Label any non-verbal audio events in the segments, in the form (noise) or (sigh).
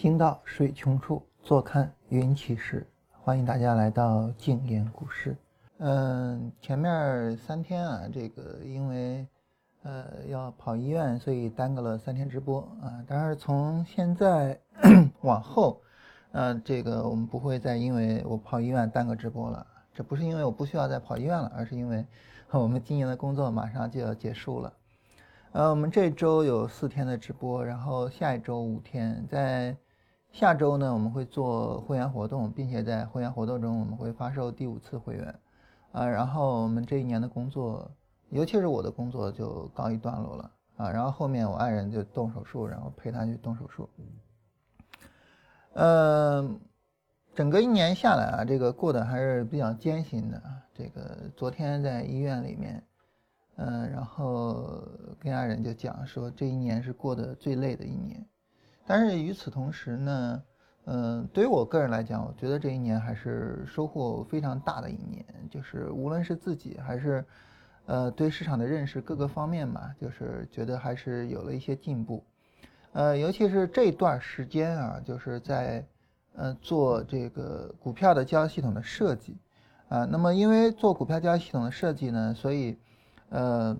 行到水穷处，坐看云起时。欢迎大家来到静言股市。嗯，前面三天啊，这个因为呃要跑医院，所以耽搁了三天直播啊。但是从现在 (coughs) 往后，呃，这个我们不会再因为我跑医院耽搁直播了。这不是因为我不需要再跑医院了，而是因为 (laughs) 我们今年的工作马上就要结束了。呃，我们这周有四天的直播，然后下一周五天。在下周呢，我们会做会员活动，并且在会员活动中，我们会发售第五次会员。啊，然后我们这一年的工作，尤其是我的工作就告一段落了啊。然后后面我爱人就动手术，然后陪他去动手术。嗯，整个一年下来啊，这个过得还是比较艰辛的。这个昨天在医院里面。嗯，然后跟爱人就讲说，这一年是过得最累的一年，但是与此同时呢，嗯，对于我个人来讲，我觉得这一年还是收获非常大的一年，就是无论是自己还是，呃，对市场的认识各个方面吧，就是觉得还是有了一些进步，呃，尤其是这段时间啊，就是在，呃，做这个股票的交易系统的设计，啊，那么因为做股票交易系统的设计呢，所以。呃，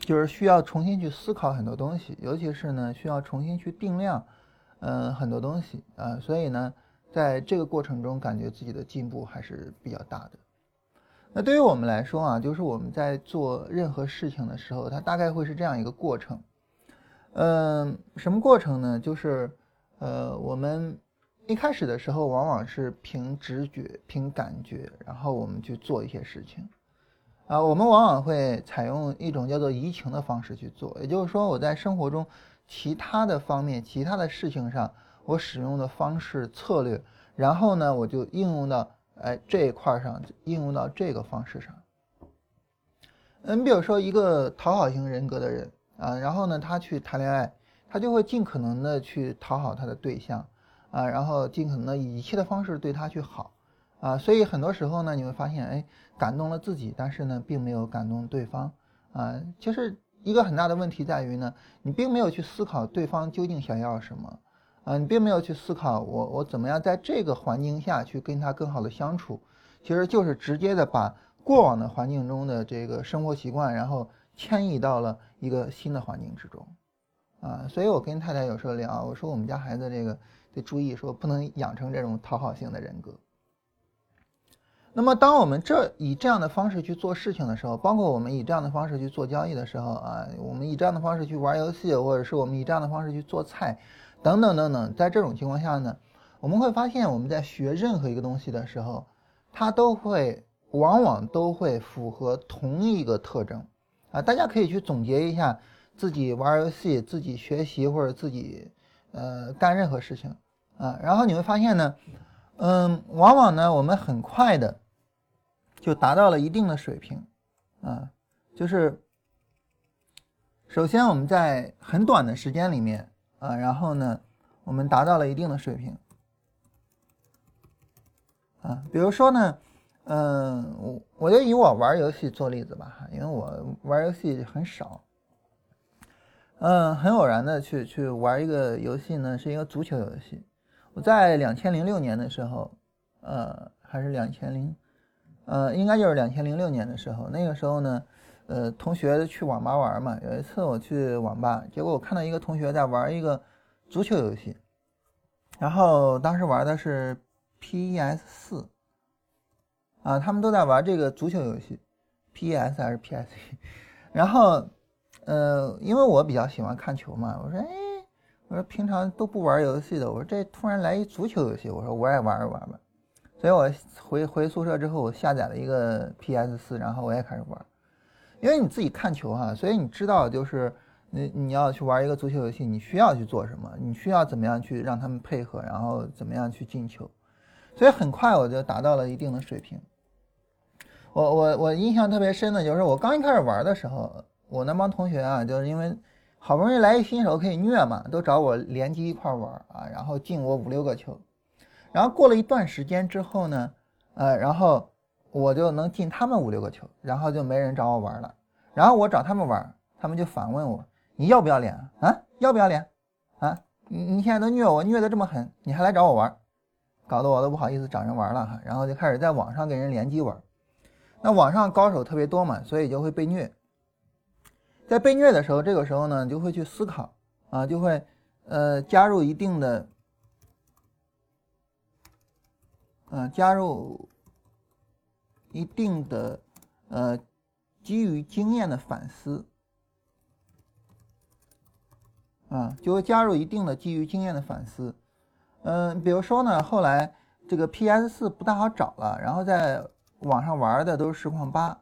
就是需要重新去思考很多东西，尤其是呢，需要重新去定量，嗯，很多东西啊，所以呢，在这个过程中，感觉自己的进步还是比较大的。那对于我们来说啊，就是我们在做任何事情的时候，它大概会是这样一个过程。嗯，什么过程呢？就是呃，我们一开始的时候，往往是凭直觉、凭感觉，然后我们去做一些事情。啊，我们往往会采用一种叫做移情的方式去做，也就是说，我在生活中其他的方面、其他的事情上，我使用的方式策略，然后呢，我就应用到哎这一块上，应用到这个方式上。嗯，比如说一个讨好型人格的人啊，然后呢，他去谈恋爱，他就会尽可能的去讨好他的对象啊，然后尽可能的以一切的方式对他去好。啊，所以很多时候呢，你会发现，哎，感动了自己，但是呢，并没有感动对方。啊，其实一个很大的问题在于呢，你并没有去思考对方究竟想要什么。啊，你并没有去思考我我怎么样在这个环境下去跟他更好的相处。其实就是直接的把过往的环境中的这个生活习惯，然后迁移到了一个新的环境之中。啊，所以我跟太太有时候聊，我说我们家孩子这个得注意，说不能养成这种讨好性的人格。那么，当我们这以这样的方式去做事情的时候，包括我们以这样的方式去做交易的时候啊，我们以这样的方式去玩游戏，或者是我们以这样的方式去做菜，等等等等，在这种情况下呢，我们会发现我们在学任何一个东西的时候，它都会往往都会符合同一个特征啊。大家可以去总结一下自己玩游戏、自己学习或者自己呃干任何事情啊，然后你会发现呢，嗯，往往呢，我们很快的。就达到了一定的水平，啊，就是首先我们在很短的时间里面啊，然后呢，我们达到了一定的水平，啊，比如说呢，嗯，我我就以我玩游戏做例子吧，因为我玩游戏很少，嗯，很偶然的去去玩一个游戏呢，是一个足球游戏，我在两千零六年的时候，呃，还是两千零。呃，应该就是两千零六年的时候，那个时候呢，呃，同学去网吧玩嘛。有一次我去网吧，结果我看到一个同学在玩一个足球游戏，然后当时玩的是 PES 四，啊，他们都在玩这个足球游戏，PES 还是 PS 然后，呃，因为我比较喜欢看球嘛，我说，哎，我说平常都不玩游戏的，我说这突然来一足球游戏，我说我也玩一玩吧。所以我回回宿舍之后，我下载了一个 PS 四，然后我也开始玩。因为你自己看球哈，所以你知道就是你你要去玩一个足球游戏，你需要去做什么，你需要怎么样去让他们配合，然后怎么样去进球。所以很快我就达到了一定的水平。我我我印象特别深的就是我刚一开始玩的时候，我那帮同学啊，就是因为好不容易来一新手可以虐嘛，都找我联机一块玩啊，然后进我五六个球。然后过了一段时间之后呢，呃，然后我就能进他们五六个球，然后就没人找我玩了。然后我找他们玩，他们就反问我：“你要不要脸啊？要不要脸？啊？你你现在都虐我，虐得这么狠，你还来找我玩，搞得我都不好意思找人玩了哈。然后就开始在网上跟人联机玩。那网上高手特别多嘛，所以就会被虐。在被虐的时候，这个时候呢，就会去思考啊，就会呃加入一定的，嗯，加入一定的呃基于经验的反思。啊，就会加入一定的基于经验的反思，嗯，比如说呢，后来这个 PS 四不大好找了，然后在网上玩的都是实况八，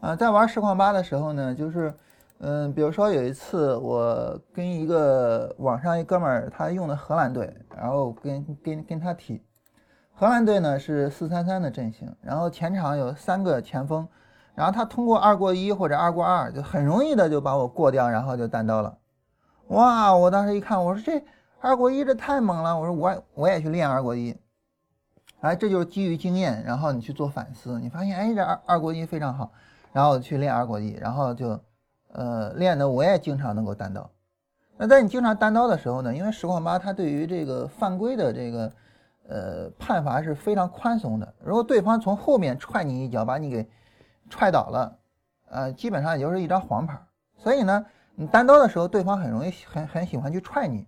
啊，在玩实况八的时候呢，就是，嗯，比如说有一次我跟一个网上一哥们儿，他用的荷兰队，然后跟跟跟他踢，荷兰队呢是四三三的阵型，然后前场有三个前锋。然后他通过二过一或者二过二，就很容易的就把我过掉，然后就单刀了。哇！我当时一看，我说这二过一这太猛了，我说我我也去练二过一。哎，这就是基于经验，然后你去做反思，你发现哎这二二过一非常好，然后去练二过一，然后就呃练的我也经常能够单刀。那在你经常单刀的时候呢，因为实况八它对于这个犯规的这个呃判罚是非常宽松的，如果对方从后面踹你一脚，把你给踹倒了，呃，基本上也就是一张黄牌。所以呢，你单刀的时候，对方很容易很很喜欢去踹你。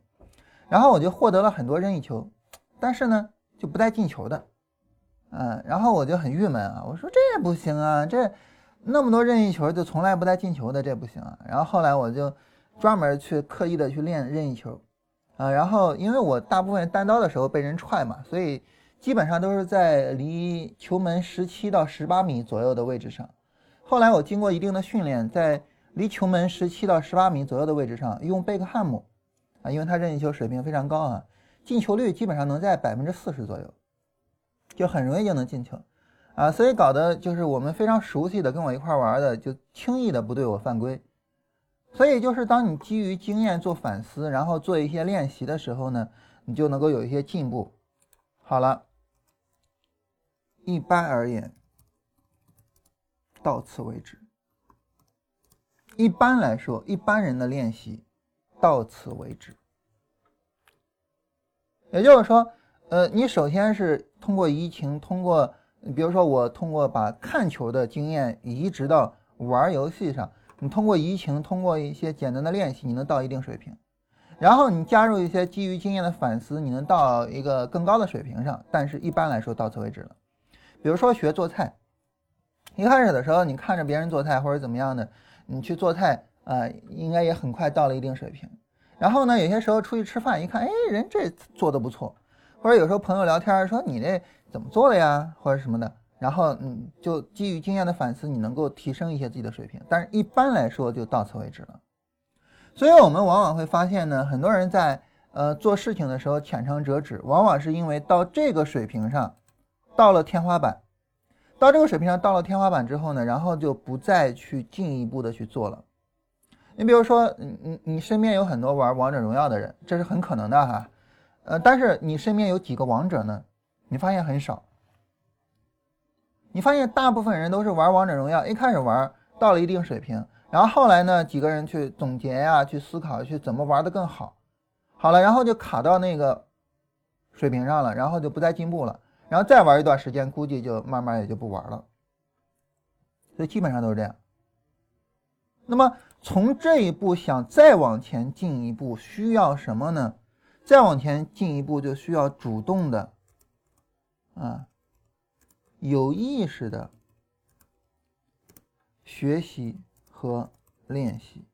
然后我就获得了很多任意球，但是呢，就不带进球的。嗯，然后我就很郁闷啊，我说这不行啊，这那么多任意球就从来不带进球的，这不行啊。然后后来我就专门去刻意的去练任意球，啊，然后因为我大部分单刀的时候被人踹嘛，所以。基本上都是在离球门十七到十八米左右的位置上。后来我经过一定的训练，在离球门十七到十八米左右的位置上用贝克汉姆，啊，因为他任意球水平非常高啊，进球率基本上能在百分之四十左右，就很容易就能进球，啊，所以搞得就是我们非常熟悉的跟我一块玩的，就轻易的不对我犯规。所以就是当你基于经验做反思，然后做一些练习的时候呢，你就能够有一些进步。好了。一般而言，到此为止。一般来说，一般人的练习到此为止。也就是说，呃，你首先是通过移情，通过，比如说我通过把看球的经验移植到玩游戏上，你通过移情，通过一些简单的练习，你能到一定水平。然后你加入一些基于经验的反思，你能到一个更高的水平上。但是一般来说，到此为止了。比如说学做菜，一开始的时候你看着别人做菜或者怎么样的，你去做菜啊，应该也很快到了一定水平。然后呢，有些时候出去吃饭一看，哎，人这做的不错，或者有时候朋友聊天说你这怎么做的呀，或者什么的，然后嗯，就基于经验的反思，你能够提升一些自己的水平。但是一般来说就到此为止了。所以我们往往会发现呢，很多人在呃做事情的时候浅尝辄止，往往是因为到这个水平上。到了天花板，到这个水平上，到了天花板之后呢，然后就不再去进一步的去做了。你比如说，你你你身边有很多玩王者荣耀的人，这是很可能的哈。呃，但是你身边有几个王者呢？你发现很少。你发现大部分人都是玩王者荣耀，一开始玩到了一定水平，然后后来呢，几个人去总结呀，去思考，去怎么玩的更好，好了，然后就卡到那个水平上了，然后就不再进步了。然后再玩一段时间，估计就慢慢也就不玩了。所以基本上都是这样。那么从这一步想再往前进一步，需要什么呢？再往前进一步就需要主动的，啊，有意识的学习和练习。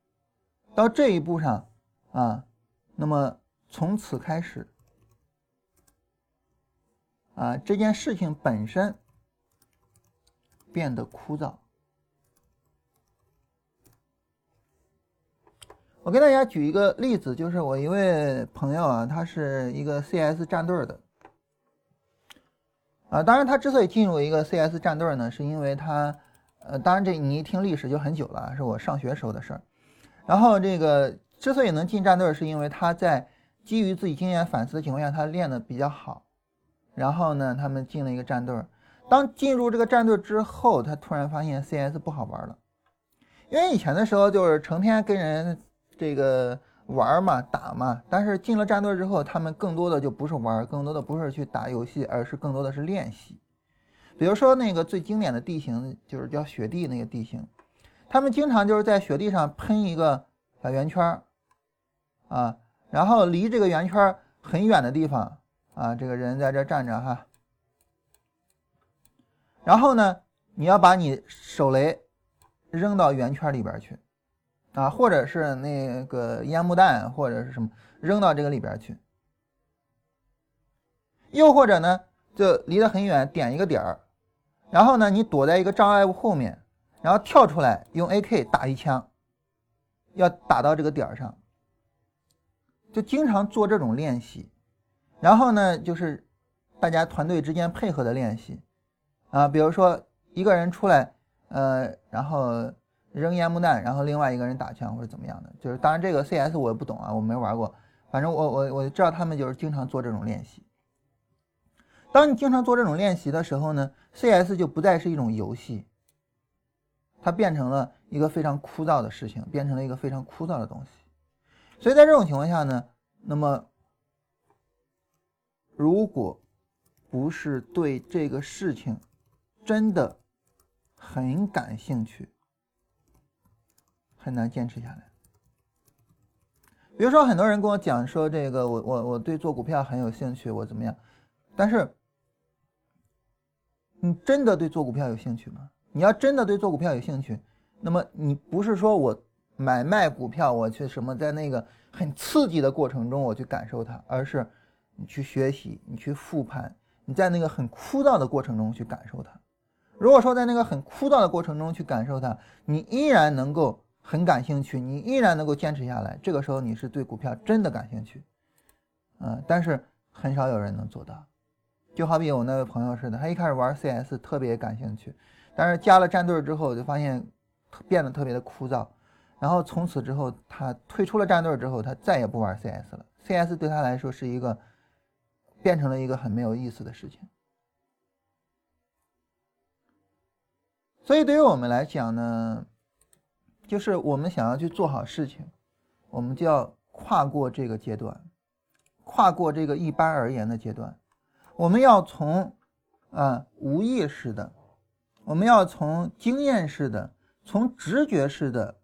到这一步上啊，那么从此开始。啊，这件事情本身变得枯燥。我给大家举一个例子，就是我一位朋友啊，他是一个 CS 战队的。啊，当然他之所以进入一个 CS 战队呢，是因为他，呃，当然这你一听历史就很久了，是我上学时候的事儿。然后这个之所以能进战队，是因为他在基于自己经验反思的情况下，他练的比较好。然后呢，他们进了一个战队。当进入这个战队之后，他突然发现 CS 不好玩了，因为以前的时候就是成天跟人这个玩嘛，打嘛。但是进了战队之后，他们更多的就不是玩，更多的不是去打游戏，而是更多的是练习。比如说那个最经典的地形，就是叫雪地那个地形，他们经常就是在雪地上喷一个小圆圈啊，然后离这个圆圈很远的地方啊，这个人在这站着哈，然后呢，你要把你手雷扔到圆圈里边去。啊，或者是那个烟幕弹，或者是什么扔到这个里边去，又或者呢，就离得很远，点一个点儿，然后呢，你躲在一个障碍物后面，然后跳出来用 AK 打一枪，要打到这个点儿上，就经常做这种练习，然后呢，就是大家团队之间配合的练习，啊，比如说一个人出来，呃，然后。扔烟幕弹，然后另外一个人打枪或者怎么样的，就是当然这个 CS 我也不懂啊，我没玩过，反正我我我知道他们就是经常做这种练习。当你经常做这种练习的时候呢，CS 就不再是一种游戏，它变成了一个非常枯燥的事情，变成了一个非常枯燥的东西。所以在这种情况下呢，那么如果不是对这个事情真的很感兴趣，很难坚持下来。比如说，很多人跟我讲说，这个我我我对做股票很有兴趣，我怎么样？但是，你真的对做股票有兴趣吗？你要真的对做股票有兴趣，那么你不是说我买卖股票，我去什么在那个很刺激的过程中我去感受它，而是你去学习，你去复盘，你在那个很枯燥的过程中去感受它。如果说在那个很枯燥的过程中去感受它，你依然能够。很感兴趣，你依然能够坚持下来，这个时候你是对股票真的感兴趣，嗯，但是很少有人能做到。就好比我那位朋友似的，他一开始玩 CS 特别感兴趣，但是加了战队之后就发现变得特别的枯燥，然后从此之后他退出了战队之后，他再也不玩 CS 了。CS 对他来说是一个变成了一个很没有意思的事情。所以对于我们来讲呢？就是我们想要去做好事情，我们就要跨过这个阶段，跨过这个一般而言的阶段。我们要从啊无意识的，我们要从经验式的、从直觉式的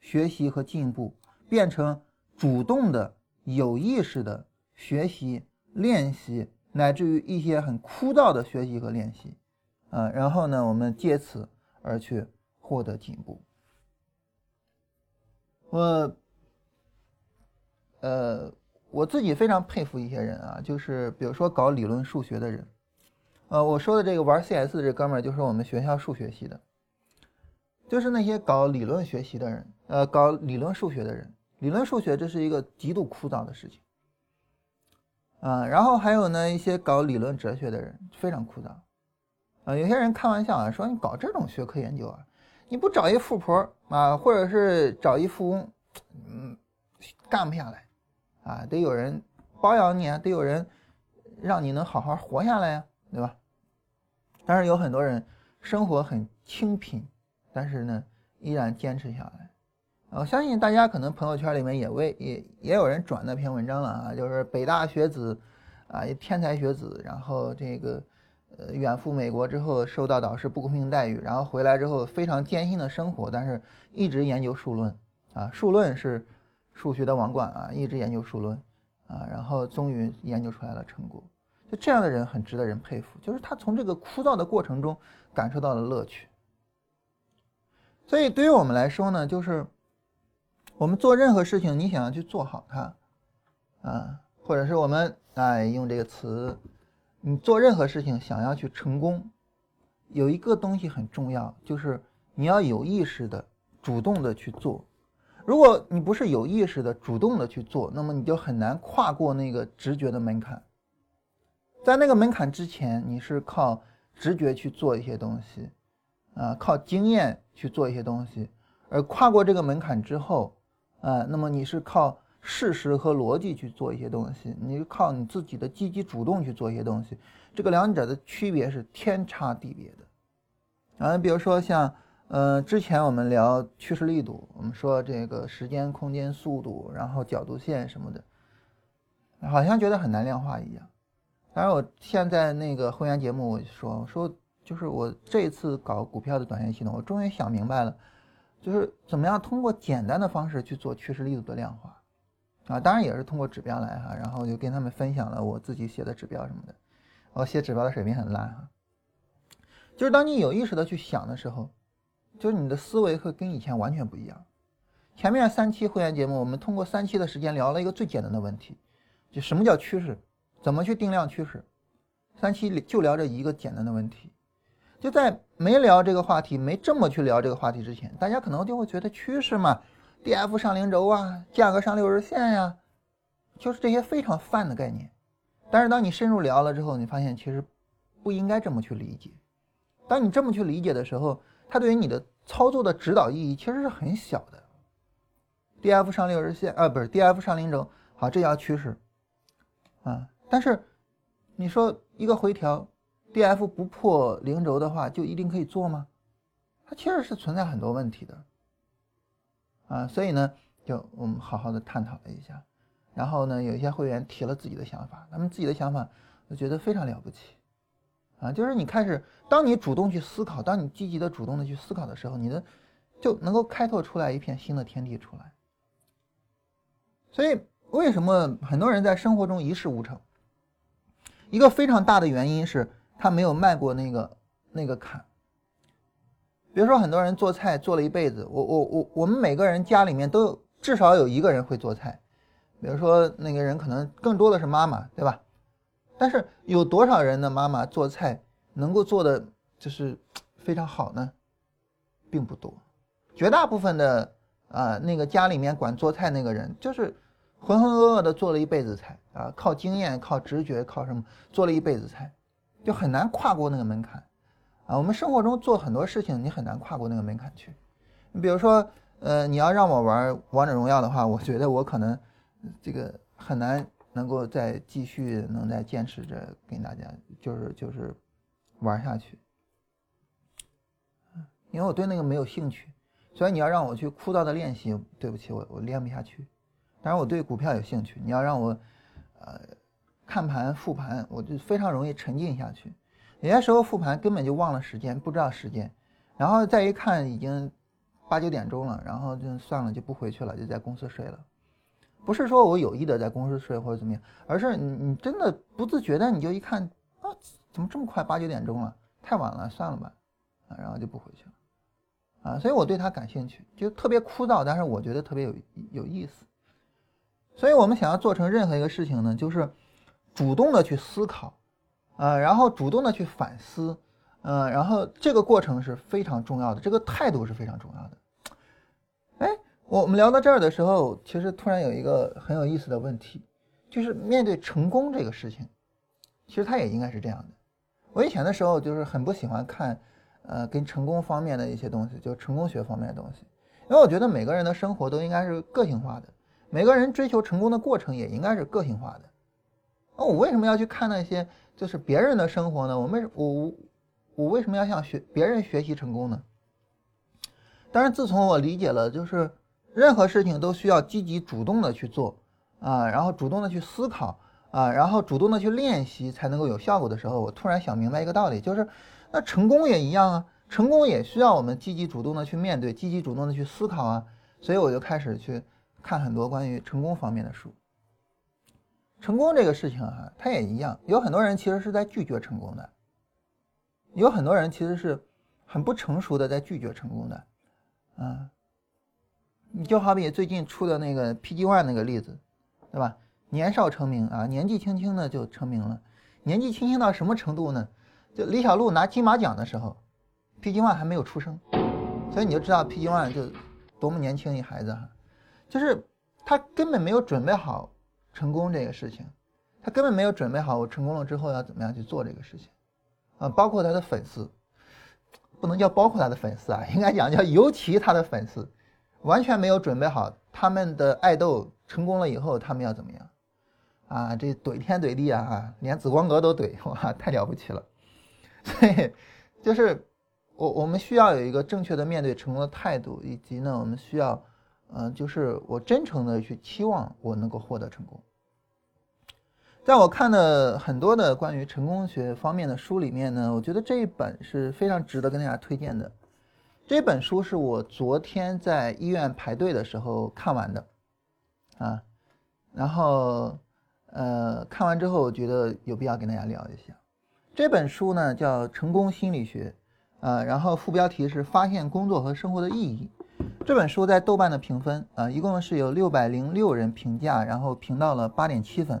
学习和进步，变成主动的、有意识的学习、练习，乃至于一些很枯燥的学习和练习，啊，然后呢，我们借此而去获得进步。我，呃，我自己非常佩服一些人啊，就是比如说搞理论数学的人，呃，我说的这个玩 CS 的这哥们儿就是我们学校数学系的，就是那些搞理论学习的人，呃，搞理论数学的人，理论数学这是一个极度枯燥的事情，啊，然后还有呢一些搞理论哲学的人非常枯燥，啊，有些人开玩笑啊说你搞这种学科研究啊。你不找一富婆啊，或者是找一富翁，嗯，干不下来，啊，得有人包养你啊，得有人让你能好好活下来呀，对吧？但是有很多人生活很清贫，但是呢，依然坚持下来。我相信大家可能朋友圈里面也为也也有人转那篇文章了啊，就是北大学子啊，天才学子，然后这个。呃，远赴美国之后受到导师不公平待遇，然后回来之后非常艰辛的生活，但是一直研究数论啊，数论是数学的王冠啊，一直研究数论啊，然后终于研究出来了成果。就这样的人很值得人佩服，就是他从这个枯燥的过程中感受到了乐趣。所以对于我们来说呢，就是我们做任何事情，你想要去做好它啊，或者是我们哎用这个词。你做任何事情想要去成功，有一个东西很重要，就是你要有意识的、主动的去做。如果你不是有意识的、主动的去做，那么你就很难跨过那个直觉的门槛。在那个门槛之前，你是靠直觉去做一些东西，啊，靠经验去做一些东西。而跨过这个门槛之后，啊，那么你是靠。事实和逻辑去做一些东西，你靠你自己的积极主动去做一些东西，这个两者的区别是天差地别的。啊，比如说像呃，之前我们聊趋势力度，我们说这个时间、空间、速度，然后角度线什么的，好像觉得很难量化一样。当然，我现在那个会员节目我说说，就是我这次搞股票的短线系统，我终于想明白了，就是怎么样通过简单的方式去做趋势力度的量化啊，当然也是通过指标来哈，然后就跟他们分享了我自己写的指标什么的。我写指标的水平很烂哈，就是当你有意识的去想的时候。就是你的思维会跟以前完全不一样。前面三期会员节目，我们通过三期的时间聊了一个最简单的问题，就什么叫趋势，怎么去定量趋势。三期就聊这一个简单的问题。就在没聊这个话题，没这么去聊这个话题之前，大家可能就会觉得趋势嘛，D F 上零轴啊，价格上六日线呀，就是这些非常泛的概念。但是当你深入聊了之后，你发现其实不应该这么去理解。当你这么去理解的时候，它对于你的操作的指导意义其实是很小的。D F 上六日线啊，不是 D F 上零轴，好，这叫趋势啊。但是你说一个回调，D F 不破零轴的话，就一定可以做吗？它其实是存在很多问题的啊。所以呢，就我们好好的探讨了一下。然后呢，有一些会员提了自己的想法，他们自己的想法，我觉得非常了不起。啊，就是你开始，当你主动去思考，当你积极的、主动的去思考的时候，你的就能够开拓出来一片新的天地出来。所以，为什么很多人在生活中一事无成？一个非常大的原因是他没有迈过那个那个坎。比如说，很多人做菜做了一辈子，我我我，我们每个人家里面都有至少有一个人会做菜，比如说那个人可能更多的是妈妈，对吧？但是有多少人的妈妈做菜能够做的就是非常好呢？并不多，绝大部分的啊那个家里面管做菜那个人就是浑浑噩噩的做了一辈子菜啊，靠经验、靠直觉、靠什么做了一辈子菜，就很难跨过那个门槛啊。我们生活中做很多事情，你很难跨过那个门槛去。你比如说，呃，你要让我玩王者荣耀的话，我觉得我可能这个很难。能够再继续能再坚持着跟大家就是就是玩下去，因为我对那个没有兴趣，所以你要让我去枯燥的练习，对不起我我练不下去。但是我对股票有兴趣，你要让我呃看盘复盘，我就非常容易沉浸下去。有些时候复盘根本就忘了时间，不知道时间，然后再一看已经八九点钟了，然后就算了就不回去了，就在公司睡了。不是说我有意的在公司睡或者怎么样，而是你你真的不自觉的你就一看啊，怎么这么快八九点钟了，太晚了，算了吧，啊，然后就不回去了，啊，所以我对他感兴趣，就特别枯燥，但是我觉得特别有有意思。所以我们想要做成任何一个事情呢，就是主动的去思考，啊，然后主动的去反思，嗯，然后这个过程是非常重要的，这个态度是非常重要的。哎我们聊到这儿的时候，其实突然有一个很有意思的问题，就是面对成功这个事情，其实它也应该是这样的。我以前的时候就是很不喜欢看，呃，跟成功方面的一些东西，就成功学方面的东西，因为我觉得每个人的生活都应该是个性化的，每个人追求成功的过程也应该是个性化的。那我为什么要去看那些就是别人的生活呢？我们我我为什么要向学别人学习成功呢？但是自从我理解了，就是。任何事情都需要积极主动的去做啊，然后主动的去思考啊，然后主动的去练习才能够有效果的时候，我突然想明白一个道理，就是那成功也一样啊，成功也需要我们积极主动的去面对，积极主动的去思考啊，所以我就开始去看很多关于成功方面的书。成功这个事情啊，它也一样，有很多人其实是在拒绝成功的，有很多人其实是很不成熟的在拒绝成功的，啊。你就好比最近出的那个 PG One 那个例子，对吧？年少成名啊，年纪轻轻的就成名了。年纪轻轻到什么程度呢？就李小璐拿金马奖的时候，PG One 还没有出生，所以你就知道 PG One 就多么年轻一孩子哈，就是他根本没有准备好成功这个事情，他根本没有准备好我成功了之后要怎么样去做这个事情啊，包括他的粉丝，不能叫包括他的粉丝啊，应该讲叫尤其他的粉丝。完全没有准备好，他们的爱豆成功了以后，他们要怎么样？啊，这怼天怼地啊，连紫光阁都怼，哇，太了不起了。(laughs) 所以，就是我我们需要有一个正确的面对成功的态度，以及呢，我们需要，嗯，就是我真诚的去期望我能够获得成功。在我看的很多的关于成功学方面的书里面呢，我觉得这一本是非常值得跟大家推荐的。这本书是我昨天在医院排队的时候看完的，啊，然后呃看完之后，我觉得有必要跟大家聊一下。这本书呢叫《成功心理学》，啊，然后副标题是“发现工作和生活的意义”。这本书在豆瓣的评分啊，一共是有六百零六人评价，然后评到了八点七分。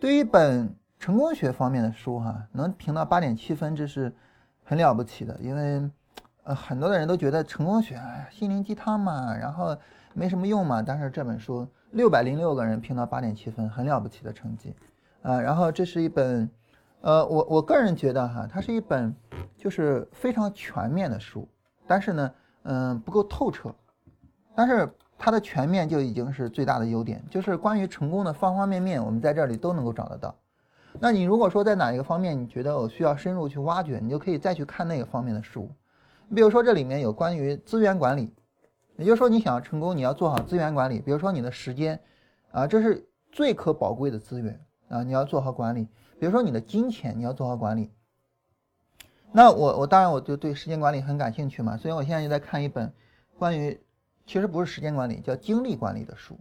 对于一本成功学方面的书，哈，能评到八点七分，这是很了不起的。因为，呃，很多的人都觉得成功学，心灵鸡汤嘛，然后没什么用嘛。但是这本书六百零六个人评到八点七分，很了不起的成绩，啊，然后这是一本，呃，我我个人觉得哈，它是一本就是非常全面的书，但是呢，嗯，不够透彻，但是。它的全面就已经是最大的优点，就是关于成功的方方面面，我们在这里都能够找得到。那你如果说在哪一个方面你觉得我需要深入去挖掘，你就可以再去看那个方面的书。你比如说这里面有关于资源管理，也就是说你想要成功，你要做好资源管理。比如说你的时间，啊，这是最可宝贵的资源啊，你要做好管理。比如说你的金钱，你要做好管理。那我我当然我就对时间管理很感兴趣嘛，所以我现在就在看一本关于。其实不是时间管理，叫精力管理的书，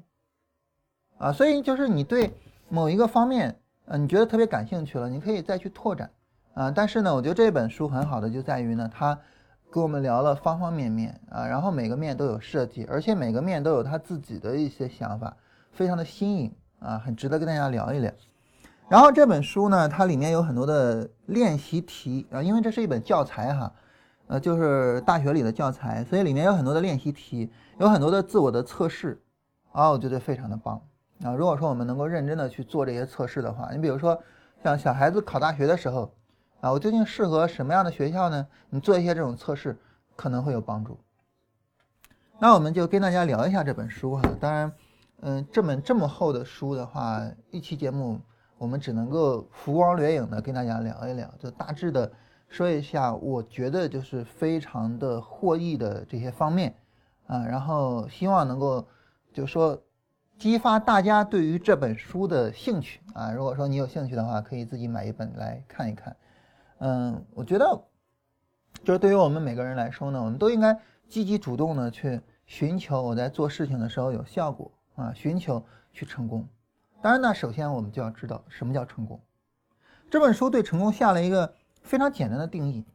啊，所以就是你对某一个方面，呃，你觉得特别感兴趣了，你可以再去拓展，啊，但是呢，我觉得这本书很好的就在于呢，它跟我们聊了方方面面，啊，然后每个面都有设计，而且每个面都有他自己的一些想法，非常的新颖，啊，很值得跟大家聊一聊。然后这本书呢，它里面有很多的练习题，啊，因为这是一本教材哈。呃，就是大学里的教材，所以里面有很多的练习题，有很多的自我的测试，啊，我觉得非常的棒啊。如果说我们能够认真的去做这些测试的话，你比如说像小孩子考大学的时候，啊，我究竟适合什么样的学校呢？你做一些这种测试可能会有帮助。那我们就跟大家聊一下这本书哈。当然，嗯，这本这么厚的书的话，一期节目我们只能够浮光掠影的跟大家聊一聊，就大致的。说一下，我觉得就是非常的获益的这些方面，啊，然后希望能够，就说激发大家对于这本书的兴趣啊。如果说你有兴趣的话，可以自己买一本来看一看。嗯，我觉得，就是对于我们每个人来说呢，我们都应该积极主动的去寻求我在做事情的时候有效果啊，寻求去成功。当然呢，首先我们就要知道什么叫成功。这本书对成功下了一个。非常简单的定义，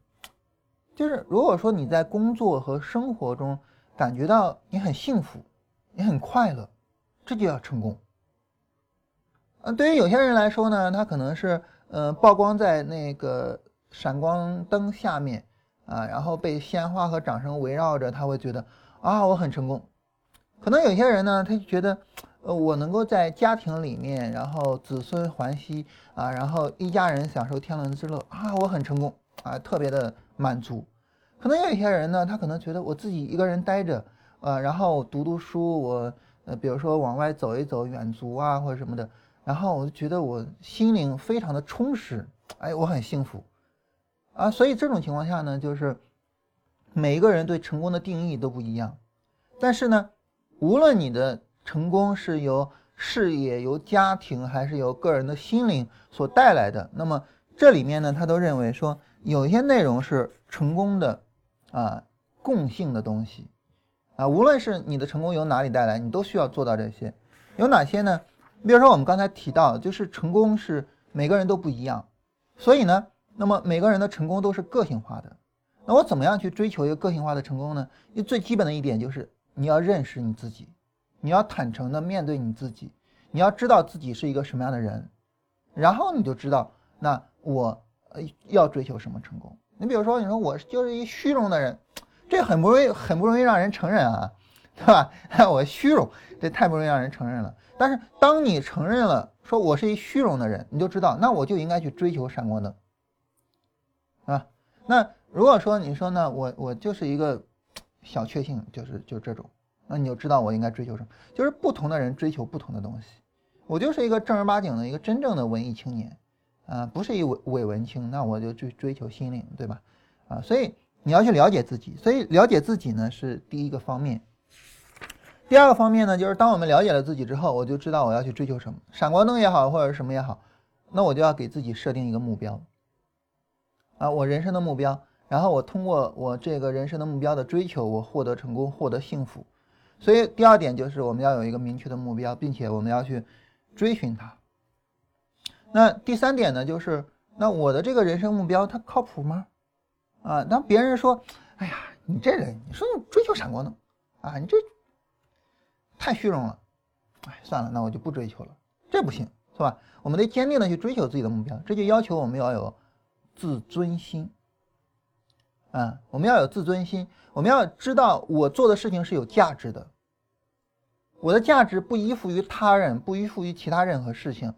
就是如果说你在工作和生活中感觉到你很幸福，你很快乐，这就叫成功。嗯，对于有些人来说呢，他可能是嗯曝光在那个闪光灯下面啊，然后被鲜花和掌声围绕着，他会觉得啊我很成功。可能有些人呢，他就觉得。呃，我能够在家庭里面，然后子孙环熙啊，然后一家人享受天伦之乐啊，我很成功啊，特别的满足。可能有一些人呢，他可能觉得我自己一个人待着，呃，然后读读书，我呃，比如说往外走一走，远足啊或者什么的，然后我就觉得我心灵非常的充实，哎，我很幸福啊。所以这种情况下呢，就是每一个人对成功的定义都不一样，但是呢，无论你的。成功是由事业、由家庭，还是由个人的心灵所带来的？那么这里面呢，他都认为说，有一些内容是成功的，啊，共性的东西，啊，无论是你的成功由哪里带来，你都需要做到这些。有哪些呢？比如说我们刚才提到，就是成功是每个人都不一样，所以呢，那么每个人的成功都是个性化的。那我怎么样去追求一个个性化的成功呢？因为最基本的一点就是你要认识你自己。你要坦诚的面对你自己，你要知道自己是一个什么样的人，然后你就知道，那我要追求什么成功。你比如说，你说我就是一虚荣的人，这很不容易，很不容易让人承认啊，对吧？(laughs) 我虚荣，这太不容易让人承认了。但是当你承认了，说我是一虚荣的人，你就知道，那我就应该去追求闪光灯，啊。那如果说你说呢，我我就是一个小确幸，就是就这种。那你就知道我应该追求什么，就是不同的人追求不同的东西。我就是一个正儿八经的一个真正的文艺青年，啊，不是一伪伪文青，那我就去追求心灵，对吧？啊，所以你要去了解自己，所以了解自己呢是第一个方面。第二个方面呢，就是当我们了解了自己之后，我就知道我要去追求什么，闪光灯也好，或者什么也好，那我就要给自己设定一个目标啊，我人生的目标，然后我通过我这个人生的目标的追求，我获得成功，获得幸福。所以第二点就是我们要有一个明确的目标，并且我们要去追寻它。那第三点呢，就是那我的这个人生目标它靠谱吗？啊，当别人说，哎呀，你这人，你说你追求闪光灯，啊，你这。太虚荣了，哎，算了，那我就不追求了，这不行，是吧？我们得坚定的去追求自己的目标，这就要求我们要有自尊心，啊，我们要有自尊心，我们要知道我做的事情是有价值的，我的价值不依附于他人，不依附于其他任何事情，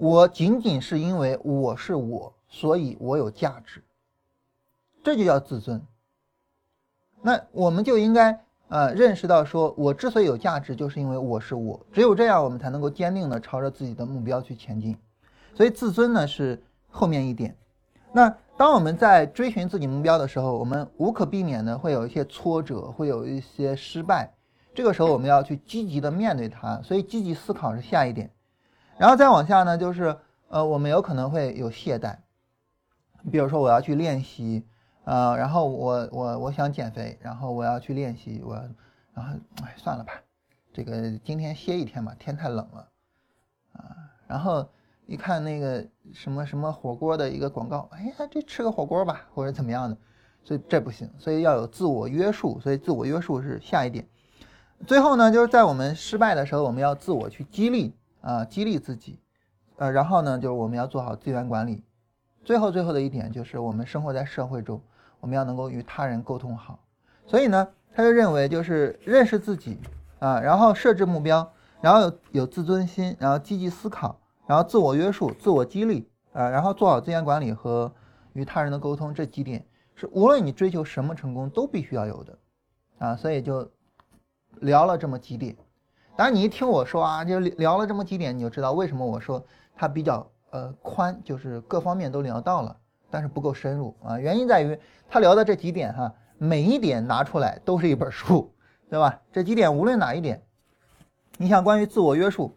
我仅仅是因为我是我，所以我有价值，这就叫自尊。那我们就应该。呃，认识到说，我之所以有价值，就是因为我是我，只有这样，我们才能够坚定的朝着自己的目标去前进。所以，自尊呢是后面一点。那当我们在追寻自己目标的时候，我们无可避免的会有一些挫折，会有一些失败。这个时候，我们要去积极的面对它。所以，积极思考是下一点。然后再往下呢，就是呃，我们有可能会有懈怠。比如说，我要去练习。呃，然后我我我想减肥，然后我要去练习，我，然后哎算了吧，这个今天歇一天吧，天太冷了，啊，然后一看那个什么什么火锅的一个广告，哎呀，这吃个火锅吧，或者怎么样的，所以这不行，所以要有自我约束，所以自我约束是下一点。最后呢，就是在我们失败的时候，我们要自我去激励啊，激励自己，呃，然后呢，就是我们要做好资源管理。最后最后的一点就是我们生活在社会中。我们要能够与他人沟通好，所以呢，他就认为就是认识自己啊，然后设置目标，然后有有自尊心，然后积极思考，然后自我约束、自我激励啊，然后做好资源管理和与他人的沟通，这几点是无论你追求什么成功都必须要有的啊。所以就聊了这么几点，当然你一听我说啊，就聊了这么几点，你就知道为什么我说它比较呃宽，就是各方面都聊到了。但是不够深入啊，原因在于他聊的这几点哈，每一点拿出来都是一本书，对吧？这几点无论哪一点，你想关于自我约束，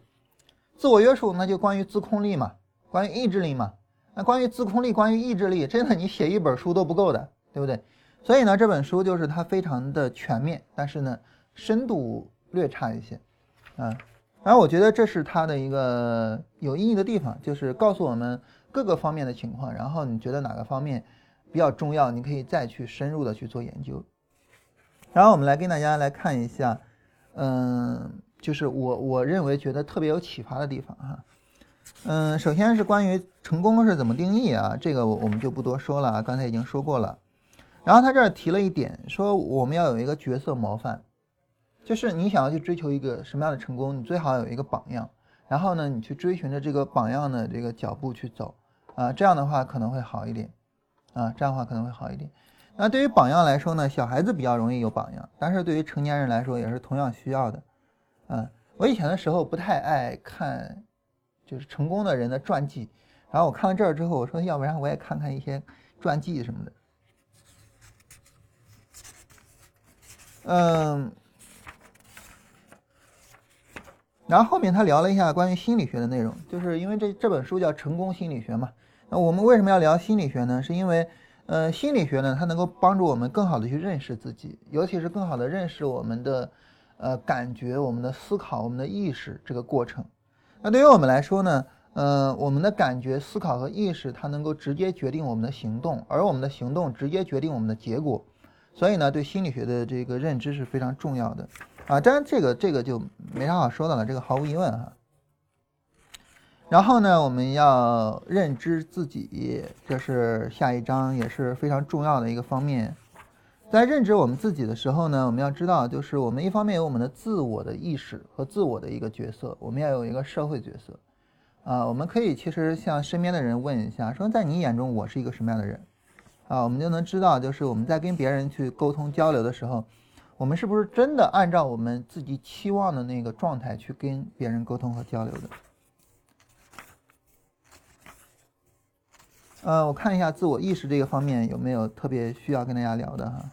自我约束那就关于自控力嘛，关于意志力嘛，那关于自控力，关于意志力，真的你写一本书都不够的，对不对？所以呢，这本书就是它非常的全面，但是呢，深度略差一些，啊，然后我觉得这是它的一个有意义的地方，就是告诉我们。各个方面的情况，然后你觉得哪个方面比较重要，你可以再去深入的去做研究。然后我们来跟大家来看一下，嗯，就是我我认为觉得特别有启发的地方哈。嗯，首先是关于成功是怎么定义啊，这个我们就不多说了，刚才已经说过了。然后他这儿提了一点，说我们要有一个角色模范，就是你想要去追求一个什么样的成功，你最好有一个榜样，然后呢，你去追寻着这个榜样的这个脚步去走。啊，这样的话可能会好一点，啊，这样的话可能会好一点。那对于榜样来说呢，小孩子比较容易有榜样，但是对于成年人来说也是同样需要的。嗯，我以前的时候不太爱看，就是成功的人的传记，然后我看了这儿之后，我说要不然我也看看一些传记什么的。嗯，然后后面他聊了一下关于心理学的内容，就是因为这这本书叫《成功心理学》嘛。那我们为什么要聊心理学呢？是因为，呃，心理学呢，它能够帮助我们更好的去认识自己，尤其是更好的认识我们的，呃，感觉、我们的思考、我们的意识这个过程。那对于我们来说呢，呃，我们的感觉、思考和意识，它能够直接决定我们的行动，而我们的行动直接决定我们的结果。所以呢，对心理学的这个认知是非常重要的啊。当然，这个这个就没啥好说的了，这个毫无疑问哈。然后呢，我们要认知自己，这是下一章也是非常重要的一个方面。在认知我们自己的时候呢，我们要知道，就是我们一方面有我们的自我的意识和自我的一个角色，我们要有一个社会角色。啊，我们可以其实向身边的人问一下，说在你眼中我是一个什么样的人？啊，我们就能知道，就是我们在跟别人去沟通交流的时候，我们是不是真的按照我们自己期望的那个状态去跟别人沟通和交流的？呃，我看一下自我意识这个方面有没有特别需要跟大家聊的哈。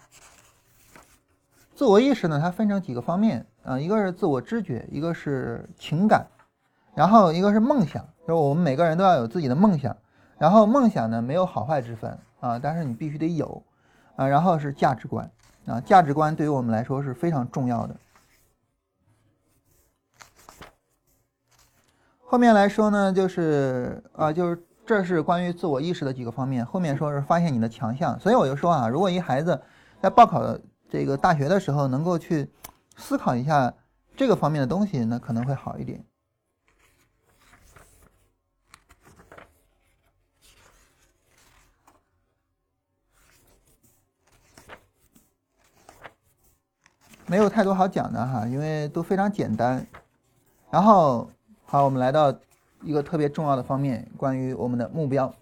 自我意识呢，它分成几个方面啊，一个是自我知觉，一个是情感，然后一个是梦想，就是我们每个人都要有自己的梦想。然后梦想呢，没有好坏之分啊，但是你必须得有啊。然后是价值观啊，价值观对于我们来说是非常重要的。后面来说呢，就是啊，就是这是关于自我意识的几个方面。后面说是发现你的强项，所以我就说啊，如果一孩子在报考这个大学的时候能够去思考一下这个方面的东西，那可能会好一点。没有太多好讲的哈，因为都非常简单。然后，好，我们来到一个特别重要的方面，关于我们的目标。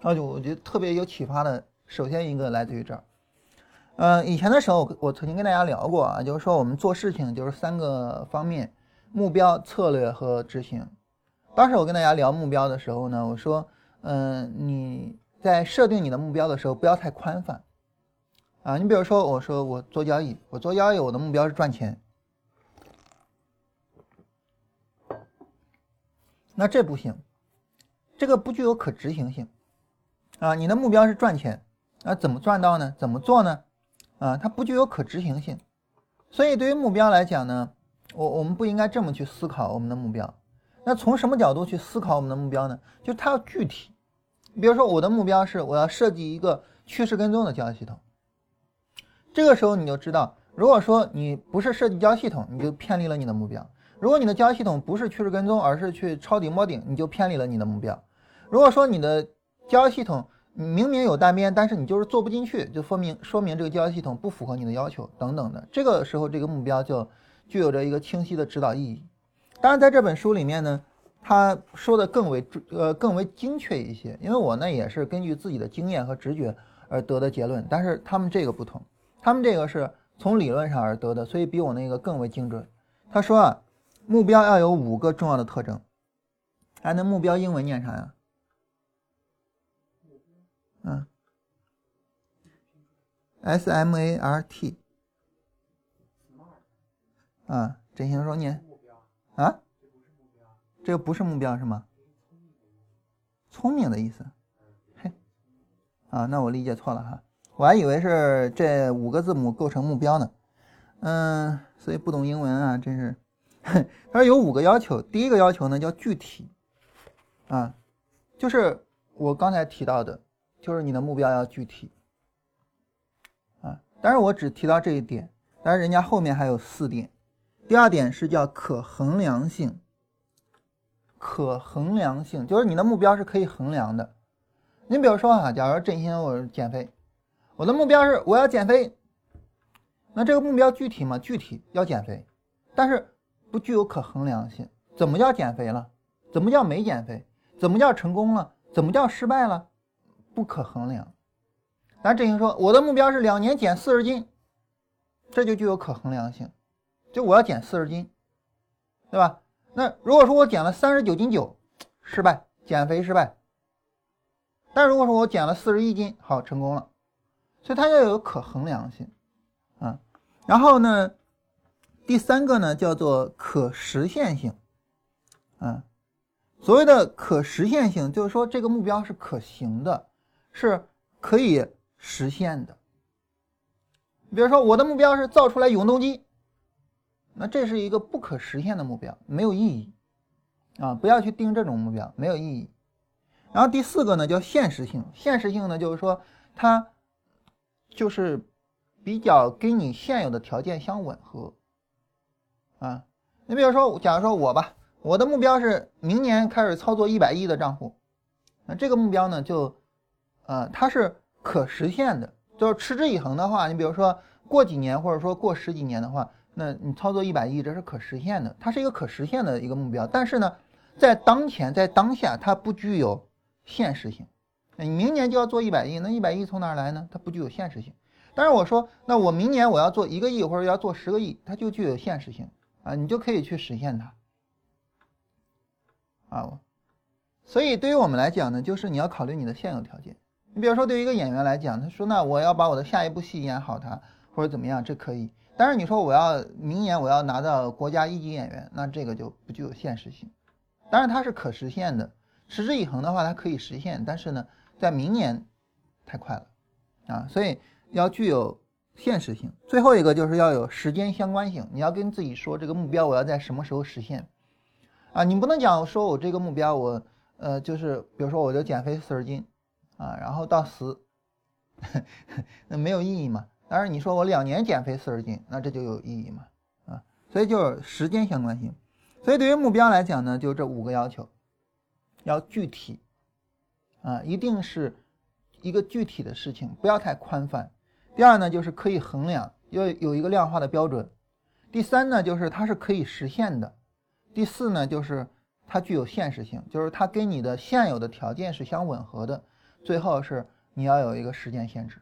那就我觉得特别有启发的，首先一个来自于这儿。嗯，以前的时候我曾经跟大家聊过啊，就是说我们做事情就是三个方面：目标、策略和执行。当时我跟大家聊目标的时候呢，我说，嗯，你在设定你的目标的时候不要太宽泛。啊，你比如说，我说我做交易，我做交易，我的目标是赚钱，那这不行，这个不具有可执行性，啊，你的目标是赚钱，那怎么赚到呢？怎么做呢？啊，它不具有可执行性，所以对于目标来讲呢，我我们不应该这么去思考我们的目标。那从什么角度去思考我们的目标呢？就它要具体，比如说我的目标是我要设计一个趋势跟踪的交易系统。这个时候你就知道，如果说你不是设计交易系统，你就偏离了你的目标；如果你的交易系统不是趋势跟踪，而是去抄底摸顶，你就偏离了你的目标。如果说你的交易系统明明有单边，但是你就是做不进去，就说明说明这个交易系统不符合你的要求等等的。这个时候这个目标就具有着一个清晰的指导意义。当然，在这本书里面呢，他说的更为呃更为精确一些，因为我呢也是根据自己的经验和直觉而得的结论，但是他们这个不同。他们这个是从理论上而得的，所以比我那个更为精准。他说啊，目标要有五个重要的特征。哎，那目标英文念啥呀？嗯，S M A R T。啊，真心说念。啊？这个不是目标是吗？聪明的意思。嘿，啊，那我理解错了哈。我还以为是这五个字母构成目标呢，嗯，所以不懂英文啊，真是。(laughs) 他说有五个要求，第一个要求呢叫具体，啊，就是我刚才提到的，就是你的目标要具体，啊，但是我只提到这一点，但是人家后面还有四点。第二点是叫可衡量性，可衡量性就是你的目标是可以衡量的。你比如说啊，假如振兴我减肥。我的目标是我要减肥，那这个目标具体吗？具体要减肥，但是不具有可衡量性。怎么叫减肥了？怎么叫没减肥？怎么叫成功了？怎么叫失败了？不可衡量。咱振兴说，我的目标是两年减四十斤，这就具有可衡量性，就我要减四十斤，对吧？那如果说我减了三十九斤九，失败，减肥失败。但如果说我减了四十一斤，好，成功了。所以它要有可衡量性，啊，然后呢，第三个呢叫做可实现性，啊，所谓的可实现性就是说这个目标是可行的，是可以实现的。比如说我的目标是造出来永动机，那这是一个不可实现的目标，没有意义，啊，不要去定这种目标，没有意义。然后第四个呢叫现实性，现实性呢就是说它。就是比较跟你现有的条件相吻合，啊，你比如说，假如说我吧，我的目标是明年开始操作一百亿的账户，那这个目标呢，就，呃，它是可实现的，就是持之以恒的话，你比如说过几年或者说过十几年的话，那你操作一百亿，这是可实现的，它是一个可实现的一个目标，但是呢，在当前在当下，它不具有现实性。你明年就要做一百亿，那一百亿从哪儿来呢？它不具有现实性。但是我说，那我明年我要做一个亿或者要做十个亿，它就具有现实性啊，你就可以去实现它啊。所以对于我们来讲呢，就是你要考虑你的现有条件。你比如说，对于一个演员来讲，他说那我要把我的下一部戏演好，它或者怎么样，这可以。但是你说我要明年我要拿到国家一级演员，那这个就不具有现实性。当然它是可实现的，持之以恒的话它可以实现，但是呢，在明年太快了啊，所以要具有现实性。最后一个就是要有时间相关性，你要跟自己说这个目标我要在什么时候实现啊？你不能讲说我这个目标我呃就是比如说我就减肥四十斤。啊，然后到死，(laughs) 那没有意义嘛？当然你说我两年减肥四十斤，那这就有意义嘛？啊，所以就是时间相关性。所以对于目标来讲呢，就这五个要求，要具体，啊，一定是一个具体的事情，不要太宽泛。第二呢，就是可以衡量，要有一个量化的标准。第三呢，就是它是可以实现的。第四呢，就是它具有现实性，就是它跟你的现有的条件是相吻合的。最后是你要有一个时间限制。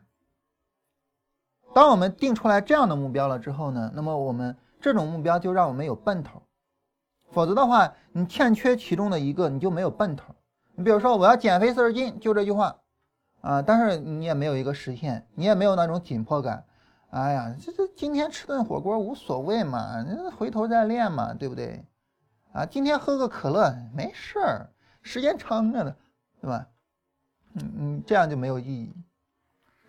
当我们定出来这样的目标了之后呢，那么我们这种目标就让我们有奔头，否则的话，你欠缺其中的一个，你就没有奔头。你比如说我要减肥四十斤，就这句话，啊，但是你也没有一个实现，你也没有那种紧迫感。哎呀，这这今天吃顿火锅无所谓嘛，回头再练嘛，对不对？啊，今天喝个可乐没事儿，时间长着呢，对吧？嗯嗯，这样就没有意义。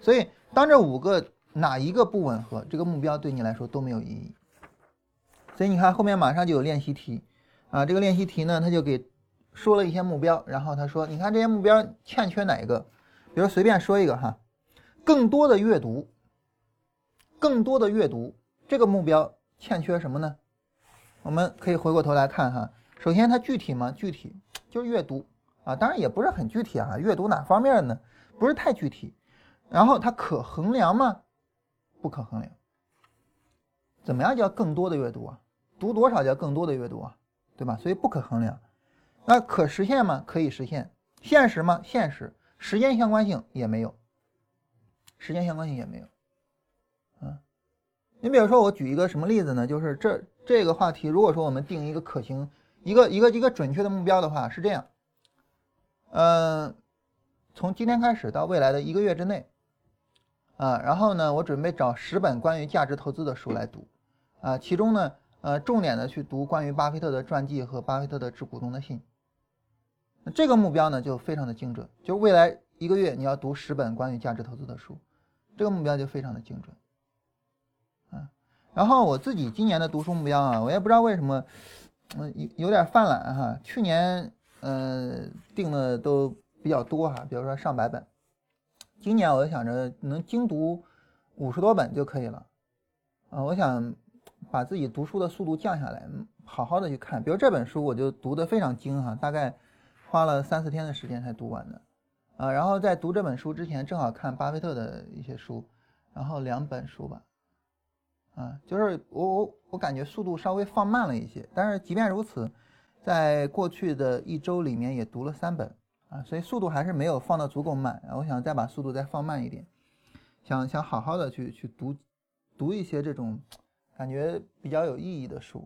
所以，当这五个哪一个不吻合，这个目标对你来说都没有意义。所以你看后面马上就有练习题，啊，这个练习题呢，他就给说了一些目标，然后他说，你看这些目标欠缺哪一个？比如随便说一个哈，更多的阅读，更多的阅读，这个目标欠缺什么呢？我们可以回过头来看哈，首先它具体吗？具体就是阅读。啊，当然也不是很具体啊，阅读哪方面呢？不是太具体。然后它可衡量吗？不可衡量。怎么样叫更多的阅读啊？读多少叫更多的阅读啊？对吧？所以不可衡量。那可实现吗？可以实现。现实吗？现实。时间相关性也没有。时间相关性也没有。啊，你比如说我举一个什么例子呢？就是这这个话题，如果说我们定一个可行、一个一个一个准确的目标的话，是这样。嗯，从今天开始到未来的一个月之内，啊，然后呢，我准备找十本关于价值投资的书来读，啊，其中呢，呃，重点的去读关于巴菲特的传记和巴菲特的致股东的信。那这个目标呢，就非常的精准，就未来一个月你要读十本关于价值投资的书，这个目标就非常的精准，啊，然后我自己今年的读书目标啊，我也不知道为什么，嗯，有有点犯懒哈，去年。嗯，定的都比较多哈，比如说上百本。今年我就想着能精读五十多本就可以了。啊，我想把自己读书的速度降下来，好好的去看。比如这本书我就读得非常精哈，大概花了三四天的时间才读完的。啊，然后在读这本书之前，正好看巴菲特的一些书，然后两本书吧。啊，就是我我我感觉速度稍微放慢了一些，但是即便如此。在过去的一周里面也读了三本啊，所以速度还是没有放到足够慢。我想再把速度再放慢一点，想想好好的去去读读一些这种感觉比较有意义的书。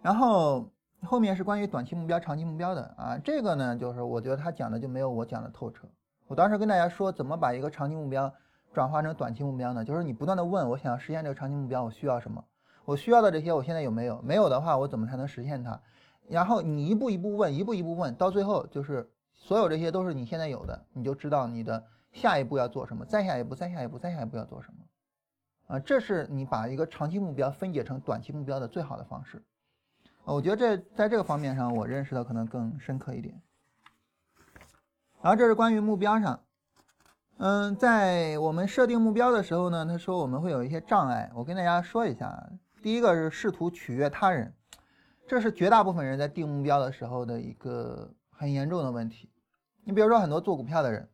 然后后面是关于短期目标、长期目标的啊，这个呢就是我觉得他讲的就没有我讲的透彻。我当时跟大家说怎么把一个长期目标转化成短期目标呢？就是你不断的问我想要实现这个长期目标，我需要什么？我需要的这些，我现在有没有？没有的话，我怎么才能实现它？然后你一步一步问，一步一步问，到最后就是所有这些都是你现在有的，你就知道你的下一步要做什么，再下一步，再下一步，再下一步要做什么。啊，这是你把一个长期目标分解成短期目标的最好的方式。我觉得这在这个方面上，我认识的可能更深刻一点。然后这是关于目标上，嗯，在我们设定目标的时候呢，他说我们会有一些障碍，我跟大家说一下。第一个是试图取悦他人，这是绝大部分人在定目标的时候的一个很严重的问题。你比如说，很多做股票的人，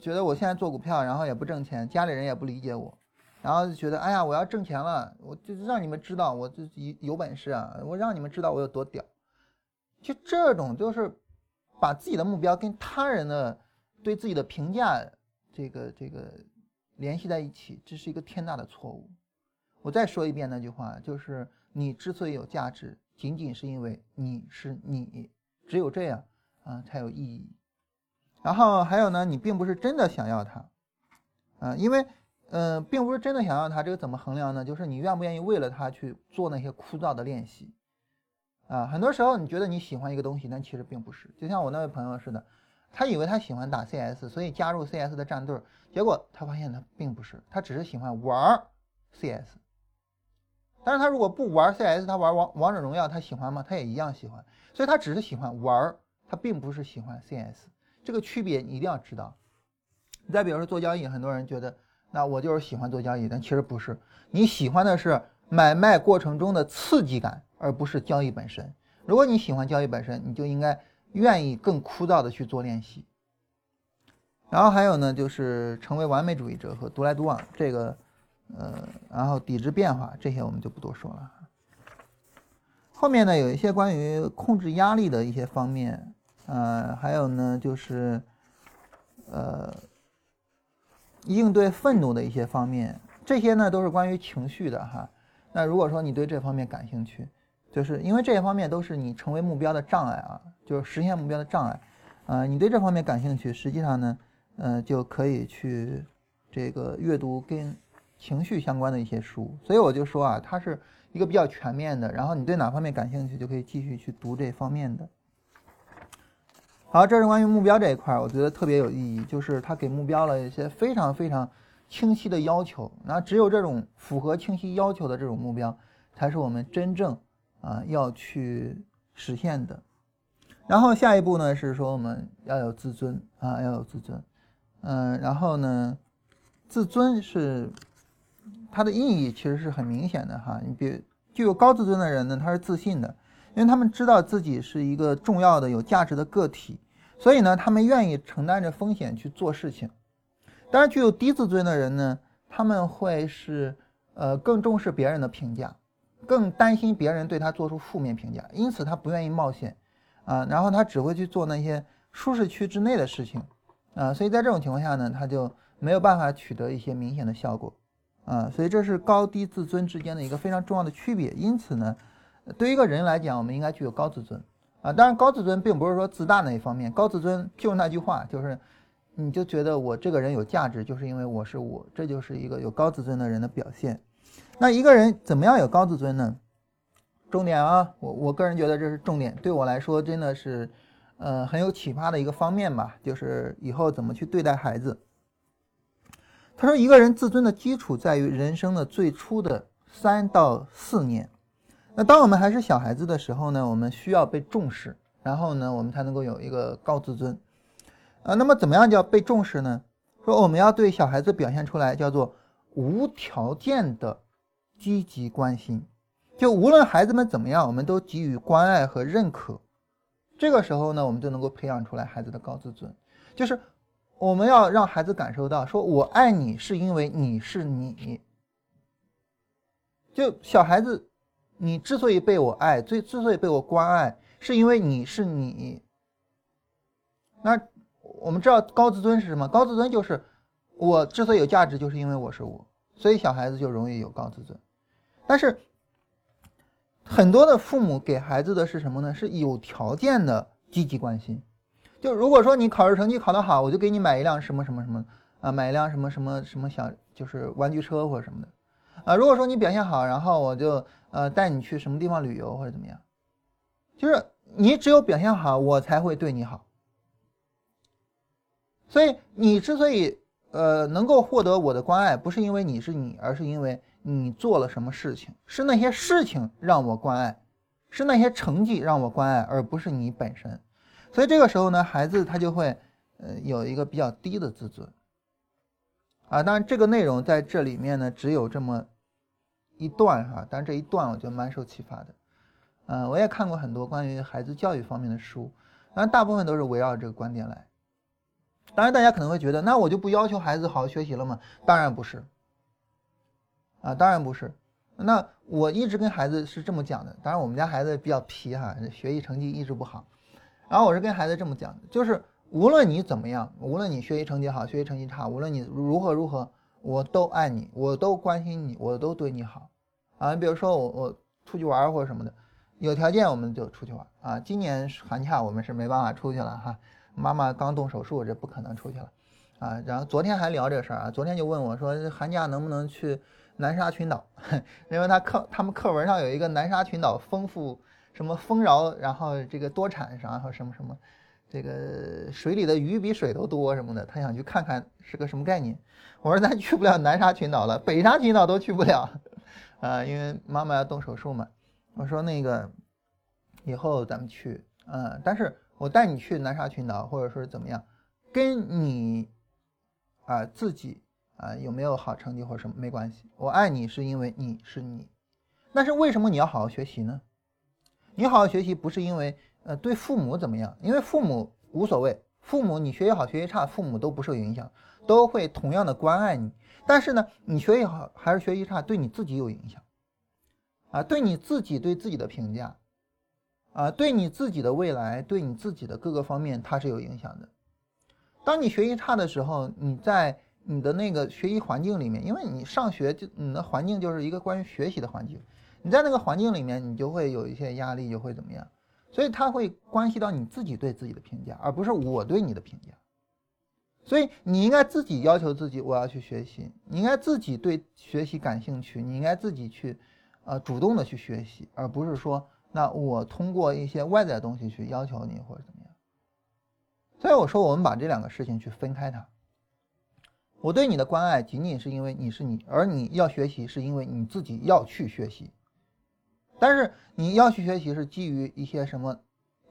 觉得我现在做股票，然后也不挣钱，家里人也不理解我，然后就觉得，哎呀，我要挣钱了，我就让你们知道我自己有本事啊，我让你们知道我有多屌。就这种就是把自己的目标跟他人的对自己的评价这个这个联系在一起，这是一个天大的错误。我再说一遍那句话，就是你之所以有价值，仅仅是因为你是你，只有这样啊才有意义。然后还有呢，你并不是真的想要它，啊，因为嗯，并不是真的想要它，这个怎么衡量呢？就是你愿不愿意为了它去做那些枯燥的练习，啊，很多时候你觉得你喜欢一个东西，但其实并不是。就像我那位朋友似的，他以为他喜欢打 CS，所以加入 CS 的战队，结果他发现他并不是，他只是喜欢玩 CS。但是他如果不玩 CS，他玩王王者荣耀，他喜欢吗？他也一样喜欢。所以他只是喜欢玩，他并不是喜欢 CS。这个区别你一定要知道。你再比如说做交易，很多人觉得，那我就是喜欢做交易，但其实不是。你喜欢的是买卖过程中的刺激感，而不是交易本身。如果你喜欢交易本身，你就应该愿意更枯燥的去做练习。然后还有呢，就是成为完美主义者和独来独往这个。呃，然后抵制变化这些我们就不多说了。后面呢有一些关于控制压力的一些方面，呃，还有呢就是呃应对愤怒的一些方面，这些呢都是关于情绪的哈。那如果说你对这方面感兴趣，就是因为这些方面都是你成为目标的障碍啊，就是实现目标的障碍。呃，你对这方面感兴趣，实际上呢，呃，就可以去这个阅读跟。情绪相关的一些书，所以我就说啊，它是一个比较全面的。然后你对哪方面感兴趣，就可以继续去读这方面的。好，这是关于目标这一块，我觉得特别有意义，就是他给目标了一些非常非常清晰的要求。那只有这种符合清晰要求的这种目标，才是我们真正啊要去实现的。然后下一步呢，是说我们要有自尊啊，要有自尊。嗯，然后呢，自尊是。它的意义其实是很明显的哈，你比具有高自尊的人呢，他是自信的，因为他们知道自己是一个重要的、有价值的个体，所以呢，他们愿意承担着风险去做事情。当然，具有低自尊的人呢，他们会是呃更重视别人的评价，更担心别人对他做出负面评价，因此他不愿意冒险啊，然后他只会去做那些舒适区之内的事情啊，所以在这种情况下呢，他就没有办法取得一些明显的效果。啊，所以这是高低自尊之间的一个非常重要的区别。因此呢，对于一个人来讲，我们应该具有高自尊啊。当然，高自尊并不是说自大那一方面，高自尊就是那句话，就是你就觉得我这个人有价值，就是因为我是我，这就是一个有高自尊的人的表现。那一个人怎么样有高自尊呢？重点啊，我我个人觉得这是重点，对我来说真的是呃很有启发的一个方面吧，就是以后怎么去对待孩子。他说：“一个人自尊的基础在于人生的最初的三到四年。那当我们还是小孩子的时候呢，我们需要被重视，然后呢，我们才能够有一个高自尊。啊，那么怎么样叫被重视呢？说我们要对小孩子表现出来叫做无条件的积极关心，就无论孩子们怎么样，我们都给予关爱和认可。这个时候呢，我们就能够培养出来孩子的高自尊，就是。”我们要让孩子感受到，说我爱你是因为你是你。就小孩子，你之所以被我爱，最之所以被我关爱，是因为你是你。那我们知道高自尊是什么？高自尊就是我之所以有价值，就是因为我是我，所以小孩子就容易有高自尊。但是很多的父母给孩子的是什么呢？是有条件的积极关心。就如果说你考试成绩考得好，我就给你买一辆什么什么什么啊，买一辆什么什么什么小就是玩具车或者什么的，啊，如果说你表现好，然后我就呃带你去什么地方旅游或者怎么样，就是你只有表现好，我才会对你好。所以你之所以呃能够获得我的关爱，不是因为你是你，而是因为你做了什么事情，是那些事情让我关爱，是那些成绩让我关爱，而不是你本身。所以这个时候呢，孩子他就会，呃，有一个比较低的自尊，啊，当然这个内容在这里面呢只有这么一段哈，但这一段我觉得蛮受启发的，嗯，我也看过很多关于孩子教育方面的书，当然大部分都是围绕这个观点来。当然大家可能会觉得，那我就不要求孩子好好学习了吗？当然不是，啊，当然不是。那我一直跟孩子是这么讲的，当然我们家孩子比较皮哈，学习成绩一直不好。然后我是跟孩子这么讲的，就是无论你怎么样，无论你学习成绩好，学习成绩差，无论你如何如何，我都爱你，我都关心你，我都对你好，啊，你比如说我我出去玩或者什么的，有条件我们就出去玩啊。今年寒假我们是没办法出去了哈，妈妈刚动手术，这不可能出去了啊。然后昨天还聊这事儿啊，昨天就问我说，寒假能不能去南沙群岛？(laughs) 因为他课他们课文上有一个南沙群岛丰富什么丰饶，然后这个多产，然后什么什么。这个水里的鱼比水都多什么的，他想去看看是个什么概念。我说咱去不了南沙群岛了，北沙群岛都去不了，啊，因为妈妈要动手术嘛。我说那个以后咱们去，嗯，但是我带你去南沙群岛，或者说怎么样，跟你啊自己啊有没有好成绩或者什么没关系。我爱你是因为你是你，但是为什么你要好好学习呢？你好好学习不是因为。呃，对父母怎么样？因为父母无所谓，父母你学习好学习差，父母都不受影响，都会同样的关爱你。但是呢，你学习好还是学习差，对你自己有影响，啊，对你自己对自己的评价，啊，对你自己的未来，对你自己的各个方面，它是有影响的。当你学习差的时候，你在你的那个学习环境里面，因为你上学就你的环境就是一个关于学习的环境，你在那个环境里面，你就会有一些压力，就会怎么样？所以它会关系到你自己对自己的评价，而不是我对你的评价。所以你应该自己要求自己，我要去学习。你应该自己对学习感兴趣，你应该自己去，呃，主动的去学习，而不是说，那我通过一些外在的东西去要求你或者怎么样。所以我说，我们把这两个事情去分开它。我对你的关爱仅仅是因为你是你，而你要学习是因为你自己要去学习。但是你要去学习是基于一些什么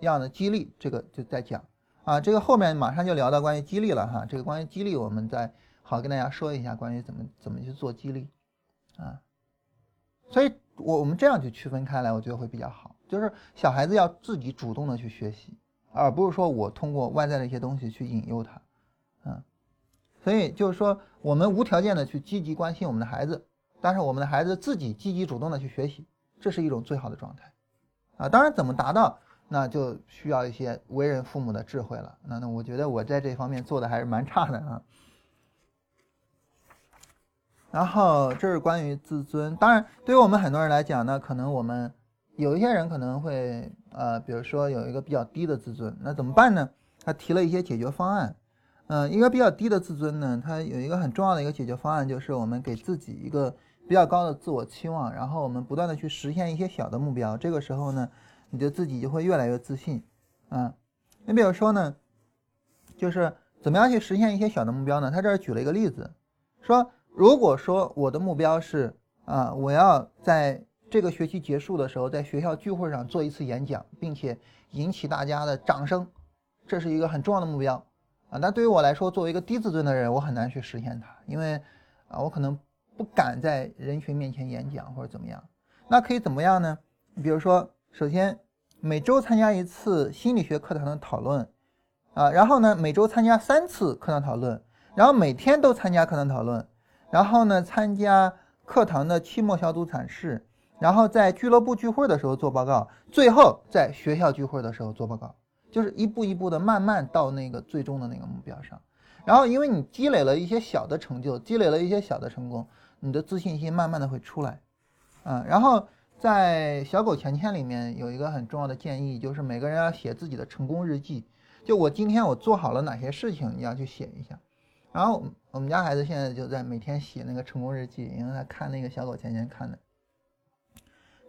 样的激励？这个就在讲啊，这个后面马上就聊到关于激励了哈。这个关于激励，我们再好跟大家说一下关于怎么怎么去做激励啊。所以，我我们这样去区分开来，我觉得会比较好。就是小孩子要自己主动的去学习，而不是说我通过外在的一些东西去引诱他，嗯。所以就是说，我们无条件的去积极关心我们的孩子，但是我们的孩子自己积极主动的去学习。这是一种最好的状态，啊，当然怎么达到，那就需要一些为人父母的智慧了。那那我觉得我在这方面做的还是蛮差的啊。然后这是关于自尊，当然对于我们很多人来讲呢，可能我们有一些人可能会呃，比如说有一个比较低的自尊，那怎么办呢？他提了一些解决方案，嗯，一个比较低的自尊呢，它有一个很重要的一个解决方案，就是我们给自己一个。比较高的自我期望，然后我们不断的去实现一些小的目标，这个时候呢，你的自己就会越来越自信，啊，你比如说呢，就是怎么样去实现一些小的目标呢？他这儿举了一个例子，说如果说我的目标是啊，我要在这个学期结束的时候，在学校聚会上做一次演讲，并且引起大家的掌声，这是一个很重要的目标啊。那对于我来说，作为一个低自尊的人，我很难去实现它，因为啊，我可能。不敢在人群面前演讲或者怎么样，那可以怎么样呢？比如说，首先每周参加一次心理学课堂的讨论，啊，然后呢每周参加三次课堂讨论，然后每天都参加课堂讨论，然后呢参加课堂的期末小组展示，然后在俱乐部聚会的时候做报告，最后在学校聚会的时候做报告，就是一步一步的慢慢到那个最终的那个目标上。然后因为你积累了一些小的成就，积累了一些小的成功。你的自信心慢慢的会出来，啊，然后在小狗钱钱里面有一个很重要的建议，就是每个人要写自己的成功日记。就我今天我做好了哪些事情，你要去写一下。然后我们家孩子现在就在每天写那个成功日记，因为他看那个小狗钱钱看的，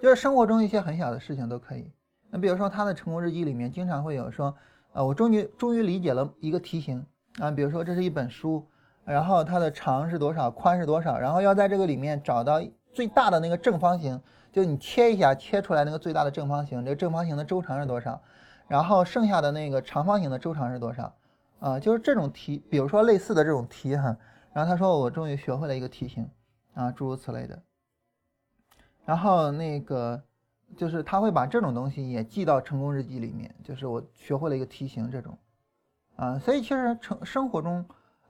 就是生活中一些很小的事情都可以。那比如说他的成功日记里面经常会有说，啊，我终于终于理解了一个题型啊，比如说这是一本书。然后它的长是多少，宽是多少，然后要在这个里面找到最大的那个正方形，就你切一下，切出来那个最大的正方形，这个正方形的周长是多少？然后剩下的那个长方形的周长是多少？啊，就是这种题，比如说类似的这种题哈。然后他说我终于学会了一个题型啊，诸如此类的。然后那个就是他会把这种东西也记到成功日记里面，就是我学会了一个题型这种啊，所以其实成生活中。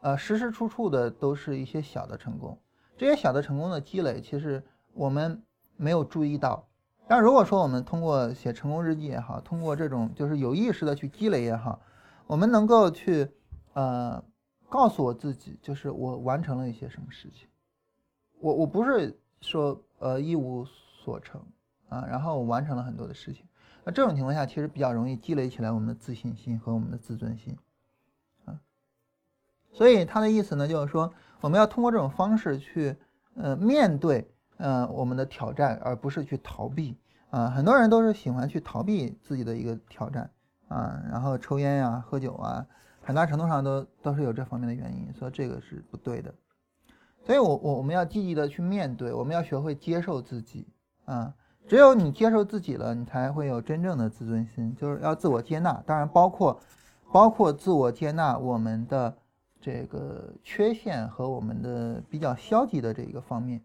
呃，时时处处的都是一些小的成功，这些小的成功的积累，其实我们没有注意到。但如果说我们通过写成功日记也好，通过这种就是有意识的去积累也好，我们能够去呃告诉我自己，就是我完成了一些什么事情。我我不是说呃一无所成啊，然后我完成了很多的事情。那这种情况下，其实比较容易积累起来我们的自信心和我们的自尊心。所以他的意思呢，就是说我们要通过这种方式去呃面对呃我们的挑战，而不是去逃避啊。很多人都是喜欢去逃避自己的一个挑战啊，然后抽烟呀、喝酒啊。很大程度上都都是有这方面的原因，所以这个是不对的。所以，我我我们要积极的去面对，我们要学会接受自己啊。只有你接受自己了，你才会有真正的自尊心，就是要自我接纳。当然，包括包括自我接纳我们的这个缺陷和我们的比较消极的这一个方面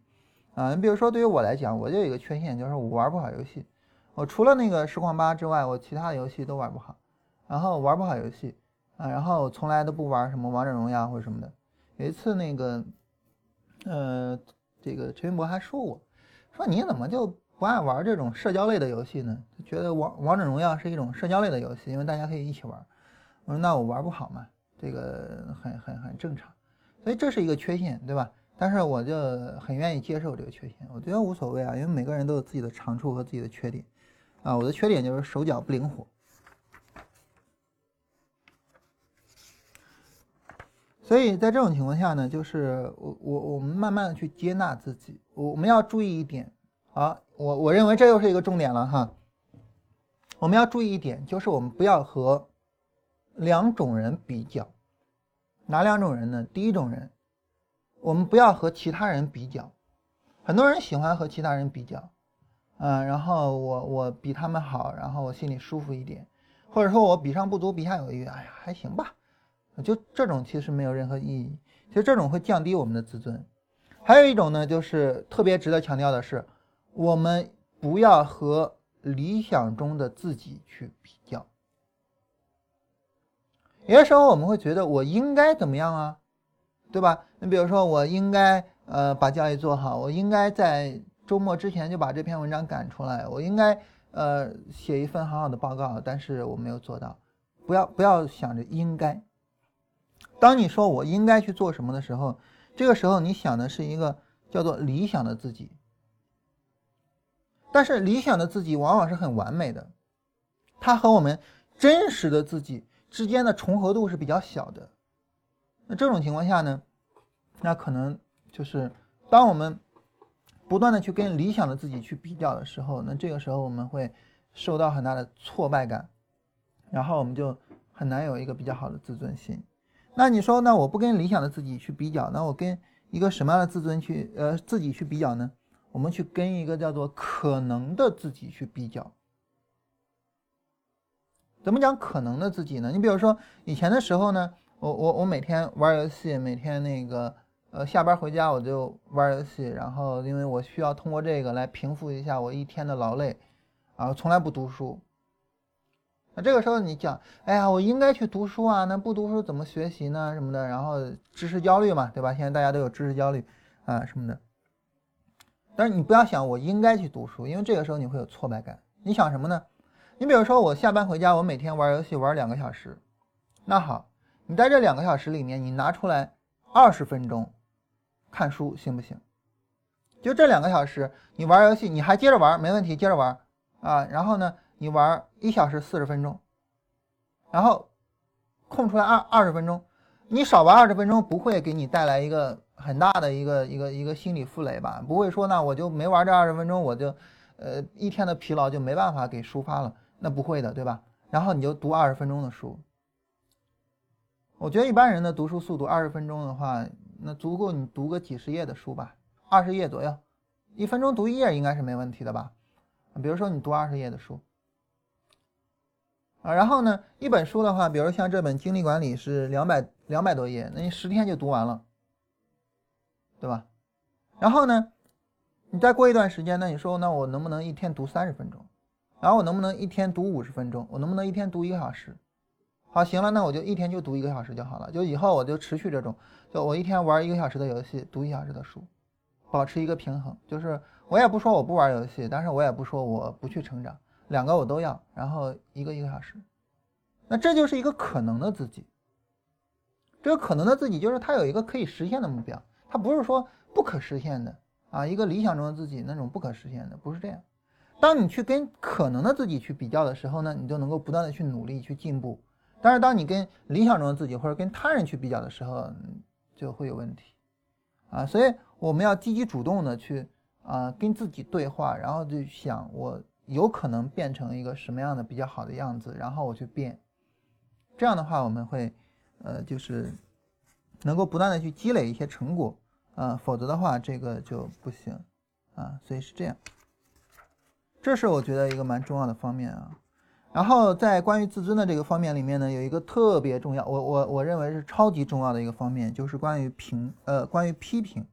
啊。你比如说，对于我来讲，我就有一个缺陷，就是我玩不好游戏。我除了那个实况八之外，我其他游戏都玩不好。然后玩不好游戏。啊，然后从来都不玩什么王者荣耀或者什么的。有一次那个，呃，这个陈云博还说我，说你怎么就不爱玩这种社交类的游戏呢？就觉得王王者荣耀是一种社交类的游戏，因为大家可以一起玩。我说那我玩不好嘛，这个很很很正常。所以这是一个缺陷，对吧？但是我就很愿意接受这个缺陷，我觉得无所谓啊，因为每个人都有自己的长处和自己的缺点。啊，我的缺点就是手脚不灵活。所以在这种情况下呢，就是我我我们慢慢的去接纳自己，我我们要注意一点啊，我我认为这又是一个重点了哈。我们要注意一点，就是我们不要和两种人比较，哪两种人呢？第一种人，我们不要和其他人比较，很多人喜欢和其他人比较，嗯，然后我我比他们好，然后我心里舒服一点，或者说我比上不足，比下有余，哎呀，还行吧。就这种其实没有任何意义，其实这种会降低我们的自尊。还有一种呢，就是特别值得强调的是，我们不要和理想中的自己去比较。有些时候我们会觉得我应该怎么样啊，对吧？你比如说我应该呃把交易做好，我应该在周末之前就把这篇文章赶出来，我应该呃写一份很好的报告，但是我没有做到。不要不要想着应该。当你说我应该去做什么的时候，这个时候你想的是一个叫做理想的自己。但是理想的自己往往是很完美的，它和我们真实的自己之间的重合度是比较小的。那这种情况下呢，那可能就是当我们不断的去跟理想的自己去比较的时候，那这个时候我们会受到很大的挫败感，然后我们就很难有一个比较好的自尊心。那你说，那我不跟理想的自己去比较，那我跟一个什么样的自尊去呃自己去比较呢？我们去跟一个叫做可能的自己去比较。怎么讲可能的自己呢？你比如说以前的时候呢，我我我每天玩游戏，每天那个呃下班回家我就玩游戏，然后因为我需要通过这个来平复一下我一天的劳累，啊，从来不读书。那这个时候你讲，哎呀，我应该去读书啊，那不读书怎么学习呢？什么的，然后知识焦虑嘛，对吧？现在大家都有知识焦虑啊什么的。但是你不要想我应该去读书，因为这个时候你会有挫败感。你想什么呢？你比如说我下班回家，我每天玩游戏玩两个小时，那好，你在这两个小时里面，你拿出来二十分钟看书行不行？就这两个小时，你玩游戏，你还接着玩，没问题，接着玩啊。然后呢？你玩一小时四十分钟，然后空出来二二十分钟，你少玩二十分钟不会给你带来一个很大的一个一个一个心理负累吧？不会说那我就没玩这二十分钟，我就呃一天的疲劳就没办法给抒发了，那不会的，对吧？然后你就读二十分钟的书，我觉得一般人的读书速度二十分钟的话，那足够你读个几十页的书吧，二十页左右，一分钟读一页应该是没问题的吧？比如说你读二十页的书。啊，然后呢，一本书的话，比如像这本精力管理是两百两百多页，那你十天就读完了，对吧？然后呢，你再过一段时间，那你说，那我能不能一天读三十分钟？然后我能不能一天读五十分钟？我能不能一天读一个小时？好，行了，那我就一天就读一个小时就好了。就以后我就持续这种，就我一天玩一个小时的游戏，读一小时的书，保持一个平衡。就是我也不说我不玩游戏，但是我也不说我不去成长。两个我都要，然后一个一个小时，那这就是一个可能的自己。这个可能的自己就是他有一个可以实现的目标，他不是说不可实现的啊，一个理想中的自己那种不可实现的，不是这样。当你去跟可能的自己去比较的时候呢，你就能够不断的去努力去进步。但是当你跟理想中的自己或者跟他人去比较的时候，就会有问题啊。所以我们要积极主动的去啊跟自己对话，然后就想我有可能变成一个什么样的比较好的样子，然后我去变。这样的话，我们会呃就是能够不断的去积累一些成果啊，否则的话这个就不行啊。所以是这样。这是我觉得一个蛮重要的方面啊，然后在关于自尊的这个方面里面呢，有一个特别重要，我我我认为是超级重要的一个方面，就是关于评呃关于批评。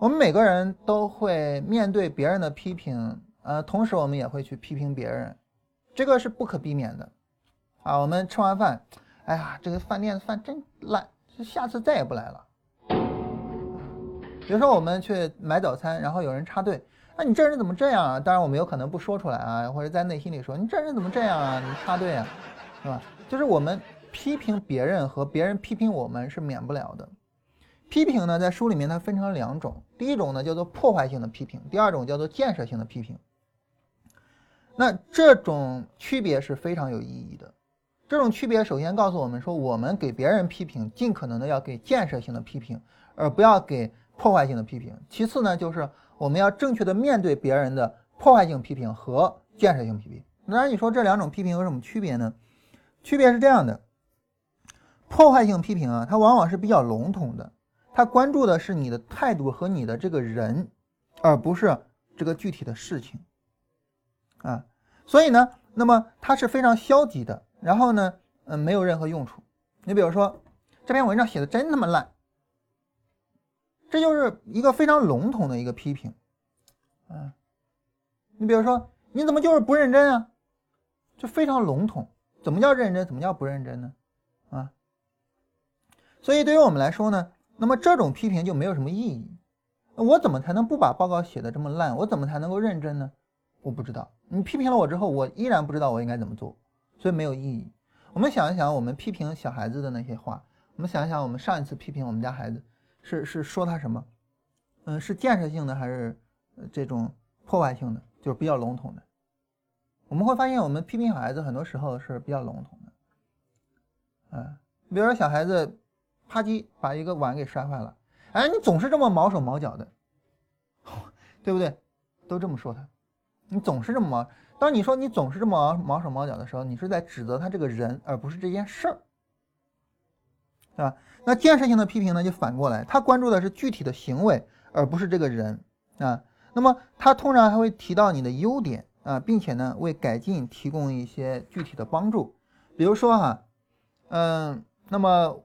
我们每个人都会面对别人的批评，呃，同时我们也会去批评别人，这个是不可避免的啊。我们吃完饭，哎呀，这个饭店的饭真烂，下次再也不来了。比如说我们去买早餐，然后有人插队。那你这人怎么这样啊？当然我们有可能不说出来啊，或者在内心里说你这人怎么这样啊？你插队啊，是吧？就是我们批评别人和别人批评我们是免不了的。批评呢，在书里面它分成两种，第一种呢叫做破坏性的批评，第二种叫做建设性的批评。那这种区别是非常有意义的。这种区别首先告诉我们说，我们给别人批评，尽可能的要给建设性的批评，而不要给破坏性的批评。其次呢，就是。我们要正确的面对别人的破坏性批评和建设性批评。当然，你说这两种批评有什么区别呢？区别是这样的：破坏性批评啊，它往往是比较笼统的，它关注的是你的态度和你的这个人，而不是这个具体的事情啊。所以呢，那么它是非常消极的，然后呢，嗯，没有任何用处。你比如说，这篇文章写的真他妈烂。这就是一个非常笼统的一个批评，嗯，你比如说，你怎么就是不认真啊？就非常笼统。怎么叫认真？怎么叫不认真呢？啊，所以对于我们来说呢，那么这种批评就没有什么意义。我怎么才能不把报告写的这么烂？我怎么才能够认真呢？我不知道。你批评了我之后，我依然不知道我应该怎么做，所以没有意义。我们想一想，我们批评小孩子的那些话，我们想一想，我们上一次批评我们家孩子。是是说他什么？嗯，是建设性的还是这种破坏性的？就是比较笼统的。我们会发现，我们批评小孩子很多时候是比较笼统的。嗯，比如说小孩子啪叽把一个碗给摔坏了，哎，你总是这么毛手毛脚的，(laughs) 对不对？都这么说他，你总是这么毛。当你说你总是这么毛手毛脚的时候，你是在指责他这个人，而不是这件事儿，对吧？那建设性的批评呢，就反过来，他关注的是具体的行为，而不是这个人啊。那么他通常还会提到你的优点啊，并且呢，为改进提供一些具体的帮助。比如说哈，嗯，那么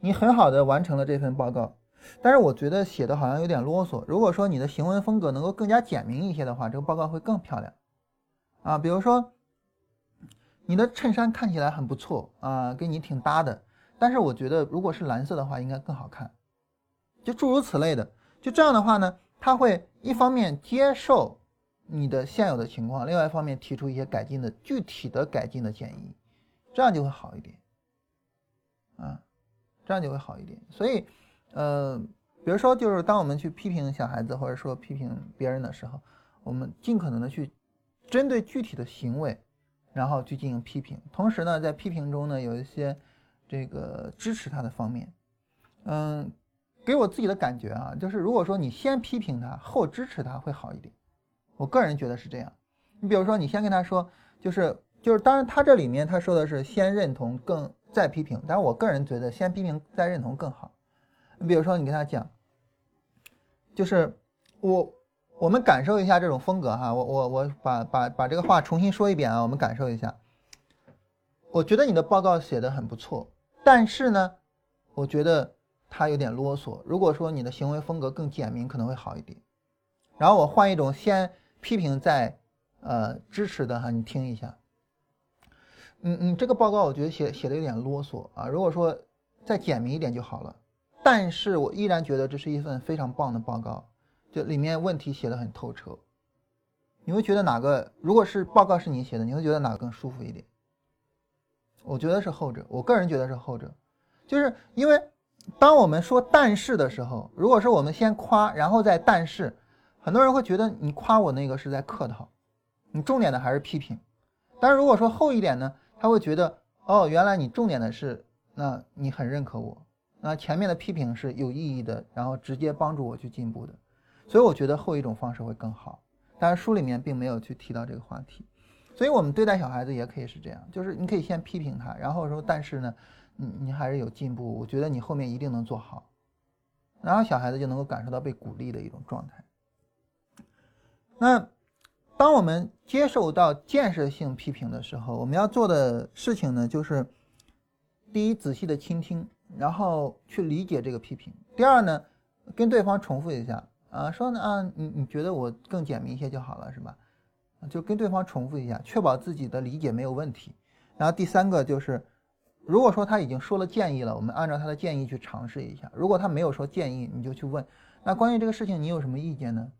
你很好的完成了这份报告，但是我觉得写的好像有点啰嗦。如果说你的行文风格能够更加简明一些的话，这个报告会更漂亮啊。比如说，你的衬衫看起来很不错啊，跟你挺搭的。但是我觉得，如果是蓝色的话，应该更好看，就诸如此类的。就这样的话呢，他会一方面接受你的现有的情况，另外一方面提出一些改进的具体的改进的建议，这样就会好一点，啊，这样就会好一点。所以，呃，比如说，就是当我们去批评小孩子或者说批评别人的时候，我们尽可能的去针对具体的行为，然后去进行批评。同时呢，在批评中呢，有一些。这个支持他的方面，嗯，给我自己的感觉啊，就是如果说你先批评他后支持他会好一点，我个人觉得是这样。你比如说，你先跟他说，就是就是，当然他这里面他说的是先认同更再批评，但是我个人觉得先批评再认同更好。你比如说，你跟他讲，就是我我们感受一下这种风格哈，我我我把把把这个话重新说一遍啊，我们感受一下。我觉得你的报告写的很不错。但是呢，我觉得他有点啰嗦。如果说你的行为风格更简明，可能会好一点。然后我换一种先批评再呃支持的哈，你听一下。嗯嗯，这个报告我觉得写写的有点啰嗦啊。如果说再简明一点就好了。但是我依然觉得这是一份非常棒的报告，就里面问题写的很透彻。你会觉得哪个？如果是报告是你写的，你会觉得哪个更舒服一点？我觉得是后者，我个人觉得是后者，就是因为当我们说但是的时候，如果是我们先夸，然后再但是，很多人会觉得你夸我那个是在客套，你重点的还是批评。但是如果说厚一点呢，他会觉得哦，原来你重点的是，那你很认可我，那前面的批评是有意义的，然后直接帮助我去进步的。所以我觉得后一种方式会更好。但是书里面并没有去提到这个话题。所以我们对待小孩子也可以是这样，就是你可以先批评他，然后说，但是呢，你你还是有进步，我觉得你后面一定能做好，然后小孩子就能够感受到被鼓励的一种状态。那当我们接受到建设性批评的时候，我们要做的事情呢，就是第一，仔细的倾听，然后去理解这个批评；第二呢，跟对方重复一下，啊，说呢，啊，你你觉得我更简明一些就好了，是吧？就跟对方重复一下，确保自己的理解没有问题。然后第三个就是，如果说他已经说了建议了，我们按照他的建议去尝试一下。如果他没有说建议，你就去问，那关于这个事情你有什么意见呢？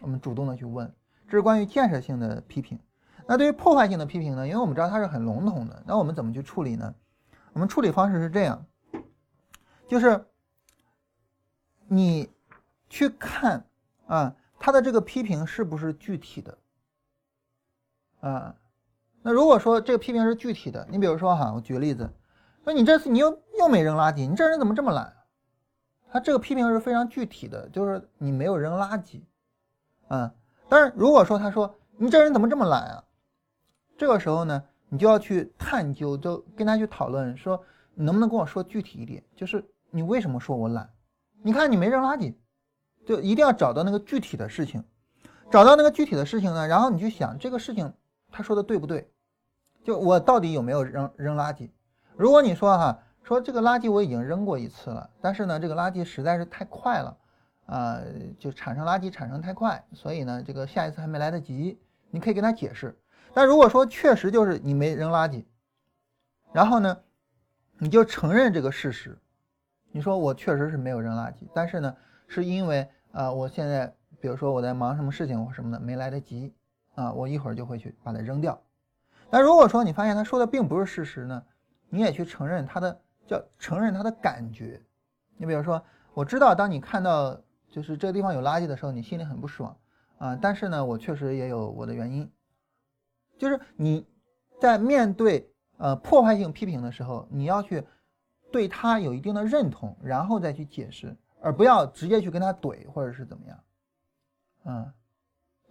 我们主动的去问。这是关于建设性的批评。那对于破坏性的批评呢？因为我们知道它是很笼统的，那我们怎么去处理呢？我们处理方式是这样，就是你去看啊，他的这个批评是不是具体的。啊，那如果说这个批评是具体的，你比如说哈，我举个例子，说你这次你又又没扔垃圾，你这人怎么这么懒？他这个批评是非常具体的，就是你没有扔垃圾，啊，但是如果说他说你这人怎么这么懒啊，这个时候呢，你就要去探究，就跟他去讨论，说你能不能跟我说具体一点，就是你为什么说我懒？你看你没扔垃圾，就一定要找到那个具体的事情，找到那个具体的事情呢，然后你去想这个事情。他说的对不对？就我到底有没有扔扔垃圾？如果你说哈，说这个垃圾我已经扔过一次了，但是呢，这个垃圾实在是太快了，啊，就产生垃圾产生太快，所以呢，这个下一次还没来得及。你可以跟他解释。但如果说确实就是你没扔垃圾，然后呢，你就承认这个事实，你说我确实是没有扔垃圾，但是呢，是因为啊，我现在比如说我在忙什么事情或什么的，没来得及。啊，我一会儿就会去把它扔掉。那如果说你发现他说的并不是事实呢，你也去承认他的叫承认他的感觉。你比如说，我知道当你看到就是这个地方有垃圾的时候，你心里很不爽啊。但是呢，我确实也有我的原因。就是你在面对呃破坏性批评的时候，你要去对他有一定的认同，然后再去解释，而不要直接去跟他怼或者是怎么样，嗯。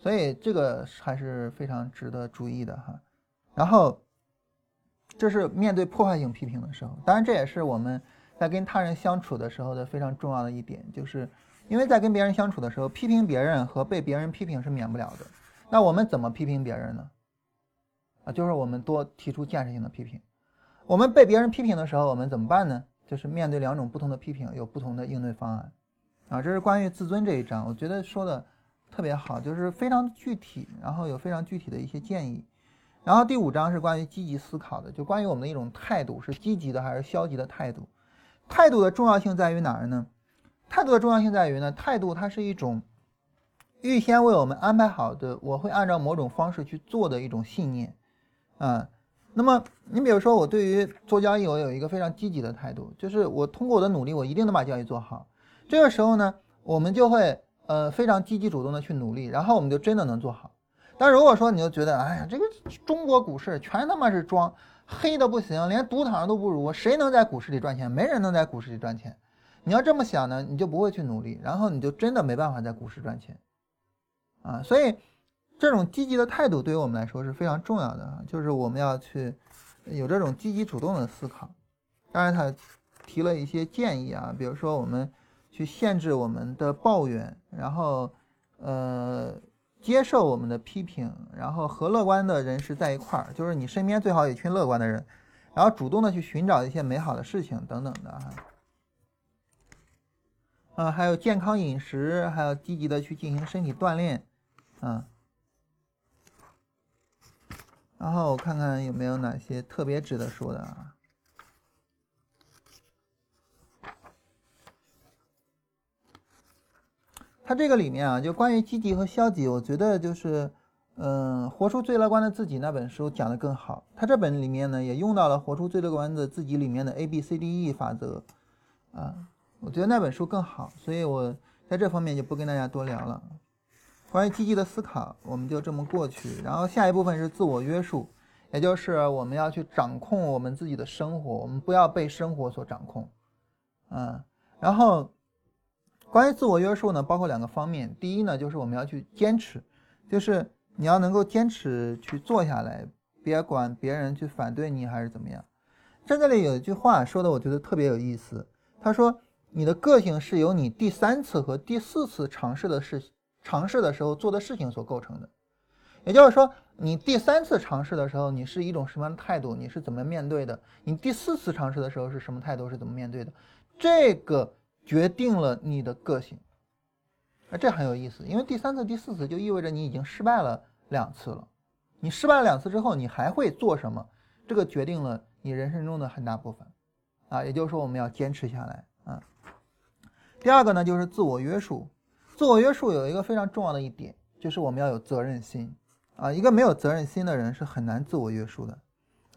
所以这个还是非常值得注意的哈，然后，这是面对破坏性批评的时候，当然这也是我们在跟他人相处的时候的非常重要的一点，就是因为在跟别人相处的时候，批评别人和被别人批评是免不了的。那我们怎么批评别人呢？啊，就是我们多提出建设性的批评。我们被别人批评的时候，我们怎么办呢？就是面对两种不同的批评，有不同的应对方案。啊，这是关于自尊这一章，我觉得说的。特别好，就是非常具体，然后有非常具体的一些建议。然后第五章是关于积极思考的，就关于我们的一种态度是积极的还是消极的态度。态度的重要性在于哪儿呢？态度的重要性在于呢，态度它是一种预先为我们安排好的，我会按照某种方式去做的一种信念啊。那么你比如说，我对于做交易，我有一个非常积极的态度，就是我通过我的努力，我一定能把交易做好。这个时候呢，我们就会。呃，非常积极主动的去努力，然后我们就真的能做好。但如果说你就觉得，哎呀，这个中国股市全他妈是装，黑的不行，连赌场都不如，谁能在股市里赚钱？没人能在股市里赚钱。你要这么想呢，你就不会去努力，然后你就真的没办法在股市赚钱。啊，所以这种积极的态度对于我们来说是非常重要的啊，就是我们要去有这种积极主动的思考。当然，他提了一些建议啊，比如说我们。去限制我们的抱怨，然后，呃，接受我们的批评，然后和乐观的人士在一块儿，就是你身边最好有一群乐观的人，然后主动的去寻找一些美好的事情等等的哈，啊，还有健康饮食，还有积极的去进行身体锻炼，啊，然后我看看有没有哪些特别值得说的啊。它这个里面啊，就关于积极和消极，我觉得就是，嗯，活出最乐观的自己那本书讲的更好。它这本里面呢，也用到了活出最乐观的自己里面的 A B C D E 法则，啊，我觉得那本书更好，所以我在这方面就不跟大家多聊了。关于积极的思考，我们就这么过去。然后下一部分是自我约束，也就是我们要去掌控我们自己的生活，我们不要被生活所掌控。嗯，然后关于自我约束呢，包括两个方面。第一呢，就是我们要去坚持，就是你要能够坚持去做下来，别管别人去反对你还是怎么样。在这里有一句话说的，我觉得特别有意思。他说：“你的个性是由你第三次和第四次尝试的事尝试的时候做的事情所构成的。”也就是说，你第三次尝试的时候，你是一种什么样的态度？你是怎么面对的？你第四次尝试的时候是什么态度？是怎么面对的？这个决定了你的个性，啊，这很有意思，因为第三次、第四次就意味着你已经失败了两次了。你失败了两次之后，你还会做什么？这个决定了你人生中的很大部分，啊，也就是说我们要坚持下来啊。第二个呢，就是自我约束。自我约束有一个非常重要的一点，就是我们要有责任心啊。一个没有责任心的人是很难自我约束的，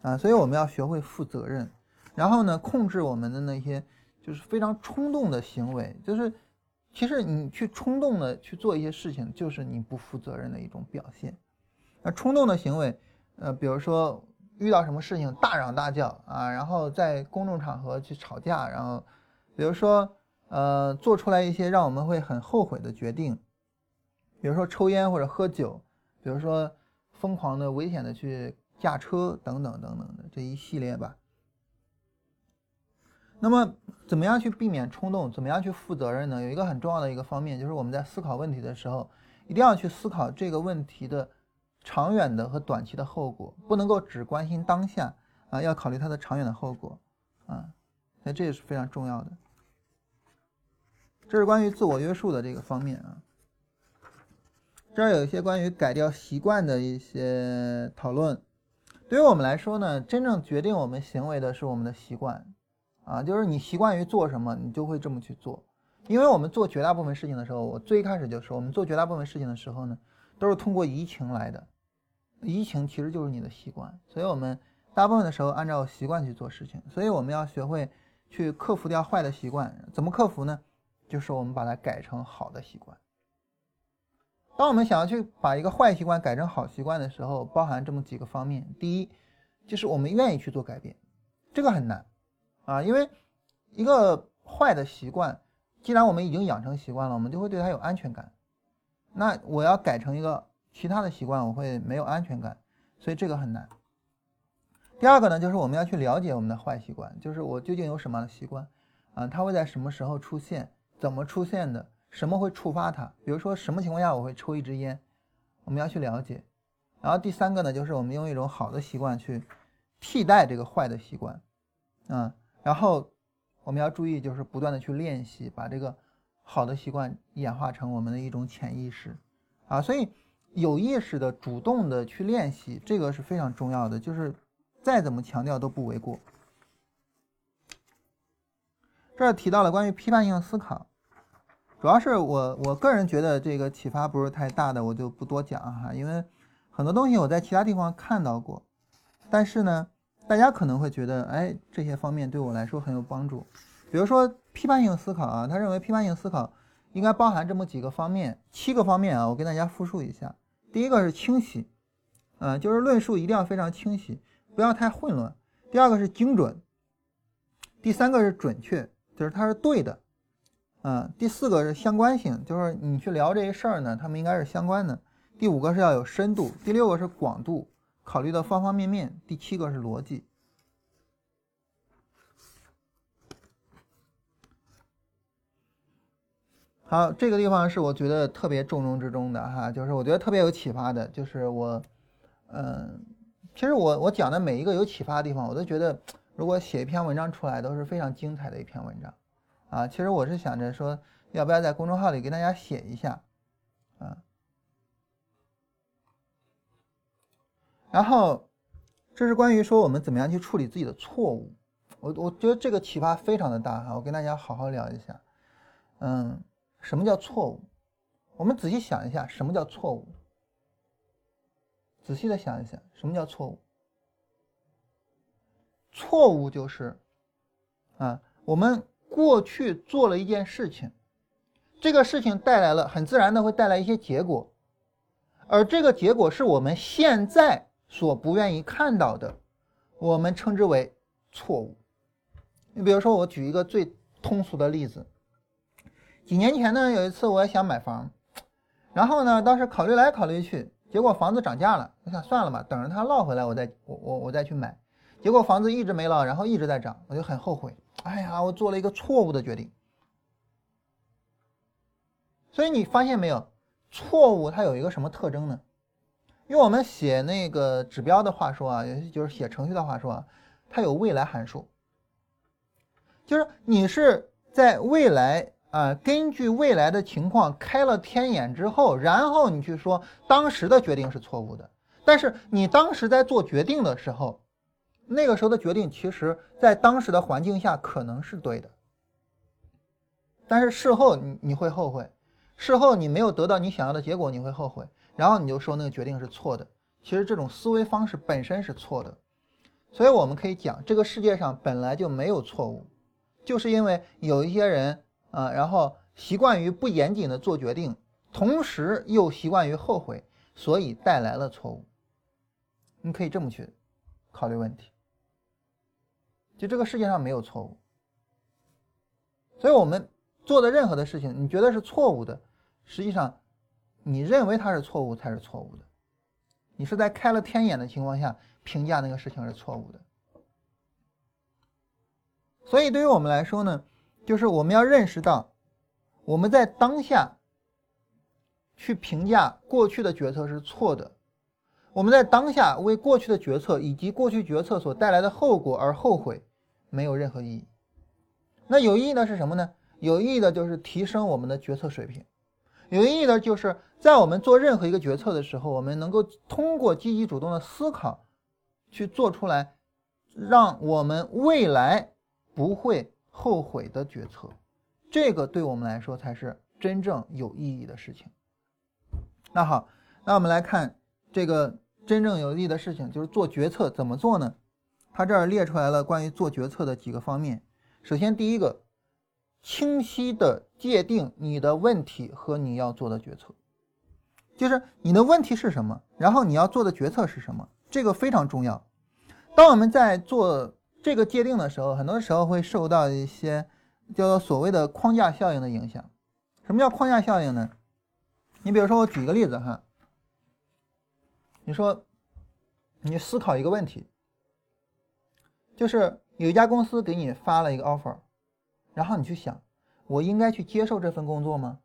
啊，所以我们要学会负责任，然后呢，控制我们的那些。就是非常冲动的行为，就是其实你去冲动的去做一些事情，就是你不负责任的一种表现。那冲动的行为，呃，比如说遇到什么事情大嚷大叫啊，然后在公众场合去吵架，然后比如说呃做出来一些让我们会很后悔的决定，比如说抽烟或者喝酒，比如说疯狂的危险的去驾车等等等等的这一系列吧。那么，怎么样去避免冲动？怎么样去负责任呢？有一个很重要的一个方面，就是我们在思考问题的时候，一定要去思考这个问题的长远的和短期的后果，不能够只关心当下啊，要考虑它的长远的后果啊。那这也是非常重要的。这是关于自我约束的这个方面啊。这儿有一些关于改掉习惯的一些讨论。对于我们来说呢，真正决定我们行为的是我们的习惯。啊，就是你习惯于做什么，你就会这么去做。因为我们做绝大部分事情的时候，我最开始就说，我们做绝大部分事情的时候呢，都是通过移情来的。移情其实就是你的习惯，所以我们大部分的时候按照习惯去做事情。所以我们要学会去克服掉坏的习惯。怎么克服呢？就是我们把它改成好的习惯。当我们想要去把一个坏习惯改成好习惯的时候，包含这么几个方面。第一，就是我们愿意去做改变，这个很难。啊，因为一个坏的习惯，既然我们已经养成习惯了，我们就会对它有安全感。那我要改成一个其他的习惯，我会没有安全感，所以这个很难。第二个呢，就是我们要去了解我们的坏习惯，就是我究竟有什么样的习惯啊？它会在什么时候出现？怎么出现的？什么会触发它？比如说什么情况下我会抽一支烟？我们要去了解。然后第三个呢，就是我们用一种好的习惯去替代这个坏的习惯，啊。然后我们要注意，就是不断的去练习，把这个好的习惯演化成我们的一种潜意识，啊，所以有意识的、主动的去练习，这个是非常重要的，就是再怎么强调都不为过。这儿提到了关于批判性思考，主要是我我个人觉得这个启发不是太大的，我就不多讲哈，因为很多东西我在其他地方看到过，但是呢。大家可能会觉得，哎，这些方面对我来说很有帮助。比如说批判性思考啊，他认为批判性思考应该包含这么几个方面，七个方面啊，我跟大家复述一下。第一个是清晰，嗯，就是论述一定要非常清晰，不要太混乱。第二个是精准，第三个是准确，就是它是对的，嗯。第四个是相关性，就是你去聊这些事儿呢，他们应该是相关的。第五个是要有深度，第六个是广度。考虑到方方面面，第七个是逻辑。好，这个地方是我觉得特别重中之重的哈，就是我觉得特别有启发的，就是我，嗯，其实我我讲的每一个有启发的地方，我都觉得如果写一篇文章出来都是非常精彩的一篇文章，啊，其实我是想着说，要不要在公众号里给大家写一下，啊。然后，这是关于说我们怎么样去处理自己的错误。我我觉得这个启发非常的大哈，我跟大家好好聊一下。嗯，什么叫错误？我们仔细想一下，什么叫错误？仔细的想一想，什么叫错误？错误就是啊，我们过去做了一件事情，这个事情带来了很自然的会带来一些结果，而这个结果是我们现在所不愿意看到的，我们称之为错误。你比如说，我举一个最通俗的例子，几年前呢，有一次我也想买房，然后呢，当时考虑来考虑去，结果房子涨价了，我想算了吧，等着它落回来，我再我我我再去买。结果房子一直没落，然后一直在涨，我就很后悔。哎呀，我做了一个错误的决定。所以你发现没有，错误它有一个什么特征呢？用我们写那个指标的话说啊，也就是写程序的话说，它有未来函数，就是你是在未来啊，根据未来的情况开了天眼之后，然后你去说当时的决定是错误的，但是你当时在做决定的时候。那个时候的决定，其实在当时的环境下可能是对的，但是事后你你会后悔，事后你没有得到你想要的结果，你会后悔，然后你就说那个决定是错的。其实这种思维方式本身是错的，所以我们可以讲，这个世界上本来就没有错误，就是因为有一些人啊，然后习惯于不严谨的做决定，同时又习惯于后悔，所以带来了错误。你可以这么去考虑问题。就这个世界上没有错误，所以我们做的任何的事情，你觉得是错误的，实际上你认为它是错误才是错误的，你是在开了天眼的情况下评价那个事情是错误的。所以对于我们来说呢，就是我们要认识到，我们在当下去评价过去的决策是错的。我们在当下为过去的决策以及过去决策所带来的后果而后悔，没有任何意义。那有意义的是什么呢？有意义的就是提升我们的决策水平。有意义的就是在我们做任何一个决策的时候，我们能够通过积极主动的思考，去做出来，让我们未来不会后悔的决策。这个对我们来说才是真正有意义的事情。那好，那我们来看这个。真正有意义的事情就是做决策，怎么做呢？他这儿列出来了关于做决策的几个方面。首先，第一个，清晰的界定你的问题和你要做的决策，就是你的问题是什么，然后你要做的决策是什么，这个非常重要。当我们在做这个界定的时候，很多时候会受到一些叫做所谓的框架效应的影响。什么叫框架效应呢？你比如说，我举个例子哈。你说，你思考一个问题，就是有一家公司给你发了一个 offer，然后你去想，我应该去接受这份工作吗？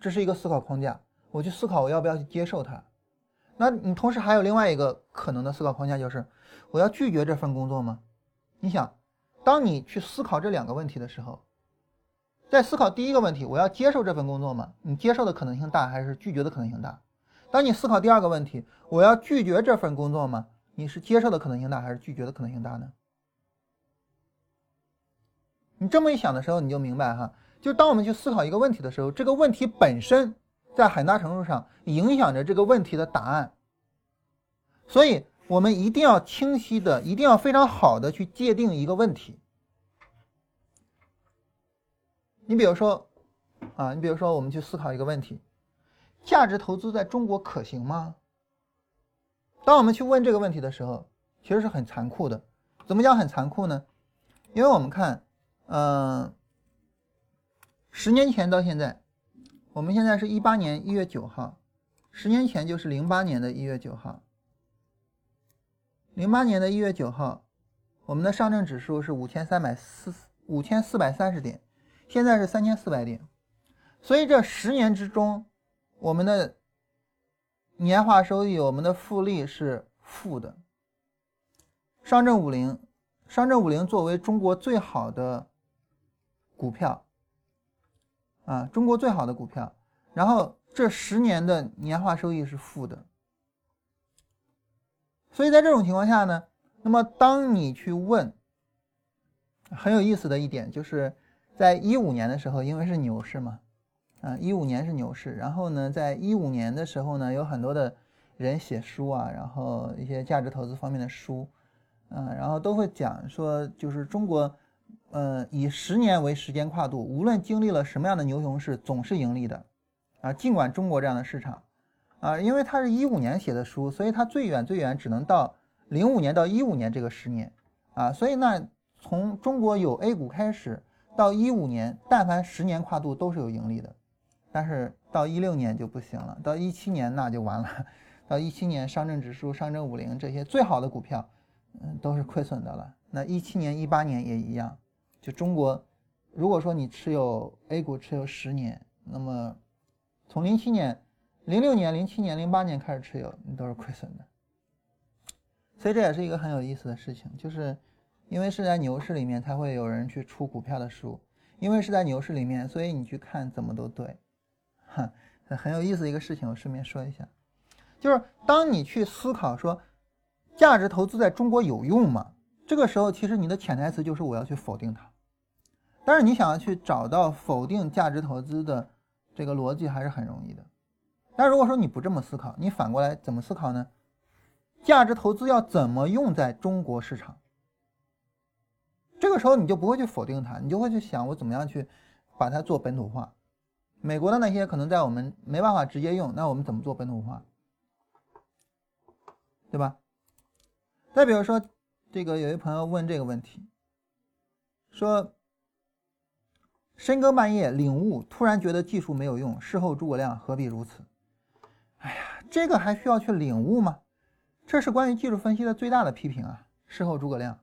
这是一个思考框架，我去思考我要不要去接受它。那你同时还有另外一个可能的思考框架，就是我要拒绝这份工作吗？你想，当你去思考这两个问题的时候，在思考第一个问题，我要接受这份工作吗？你接受的可能性大还是拒绝的可能性大？当你思考第二个问题，我要拒绝这份工作吗？你是接受的可能性大还是拒绝的可能性大呢？你这么一想的时候，你就明白哈，就当我们去思考一个问题的时候，这个问题本身在很大程度上影响着这个问题的答案。所以，我们一定要清晰的，一定要非常好的去界定一个问题。你比如说，啊，你比如说，我们去思考一个问题。价值投资在中国可行吗？当我们去问这个问题的时候，其实是很残酷的。怎么讲很残酷呢？因为我们看，嗯，十年前到现在，我们现在是一八年一月九号，十年前就是零八年的一月九号。零八年的一月九号，我们的上证指数是五千三百四五千四百三十点，现在是三千四百点，所以这十年之中。我们的年化收益，我们的复利是负的。上证五零，上证五零作为中国最好的股票，啊，中国最好的股票，然后这十年的年化收益是负的。所以在这种情况下呢，那么当你去问，很有意思的一点就是，在一五年的时候，因为是牛市嘛。啊，一五年是牛市，然后呢，在一五年的时候呢，有很多的人写书啊，然后一些价值投资方面的书，嗯，然后都会讲说，就是中国，呃，以十年为时间跨度，无论经历了什么样的牛熊市，总是盈利的，啊，尽管中国这样的市场，啊，因为他是一五年写的书，所以他最远最远只能到零五年到一五年这个十年。啊，所以那从中国有 A 股开始到一五年，但凡十年跨度都是有盈利的，但是到一六年就不行了，到一七年那就完了，到一七年上证指数、上证五零这些最好的股票，嗯，都是亏损的了。那一七年、一八年也一样，就中国。如果说你持有 A 股持有十年，那么从零七年、零六年、零七年、零八年开始持有，你都是亏损的。所以这也是一个很有意思的事情，就是因为是在牛市里面才会有人去出股票的书，因为是在牛市里面，所以你去看怎么都对，哈，很有意思一个事情。我顺便说一下，就是当你去思考说价值投资在中国有用吗？这个时候，其实你的潜台词就是我要去否定它。但是你想要去找到否定价值投资的这个逻辑还是很容易的。但如果说你不这么思考，你反过来怎么思考呢？价值投资要怎么用在中国市场？这个时候你就不会去否定它，你就会去想我怎么样去把它做本土化。美国的那些可能在我们没办法直接用，那我们怎么做本土化？对吧？再比如说，这个有一朋友问这个问题，说。深更半夜领悟，突然觉得技术没有用，事后诸葛亮何必如此？哎呀，这个还需要去领悟吗？这是关于技术分析的最大的批评啊！事后诸葛亮。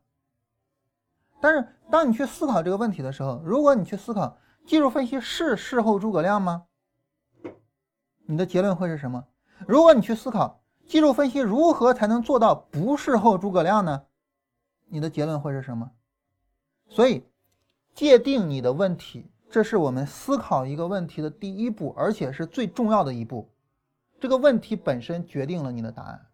但是当你去思考这个问题的时候，如果你去思考技术分析是事后诸葛亮吗？你的结论会是什么？如果你去思考技术分析如何才能做到不事后诸葛亮呢？你的结论会是什么？所以。界定你的问题，这是我们思考一个问题的第一步，而且是最重要的一步。这个问题本身决定了你的答案。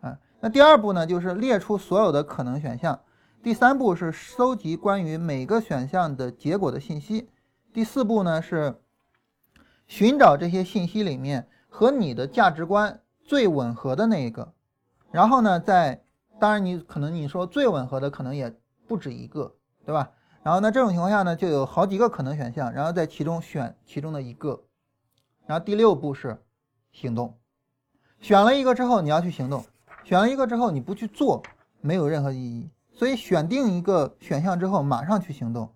啊，那第二步呢，就是列出所有的可能选项。第三步是搜集关于每个选项的结果的信息。第四步呢是寻找这些信息里面和你的价值观最吻合的那一个。然后呢，在当然你可能你说最吻合的可能也。不止一个，对吧？然后呢，这种情况下呢，就有好几个可能选项，然后在其中选其中的一个。然后第六步是行动，选了一个之后你要去行动，选了一个之后你不去做没有任何意义。所以选定一个选项之后马上去行动，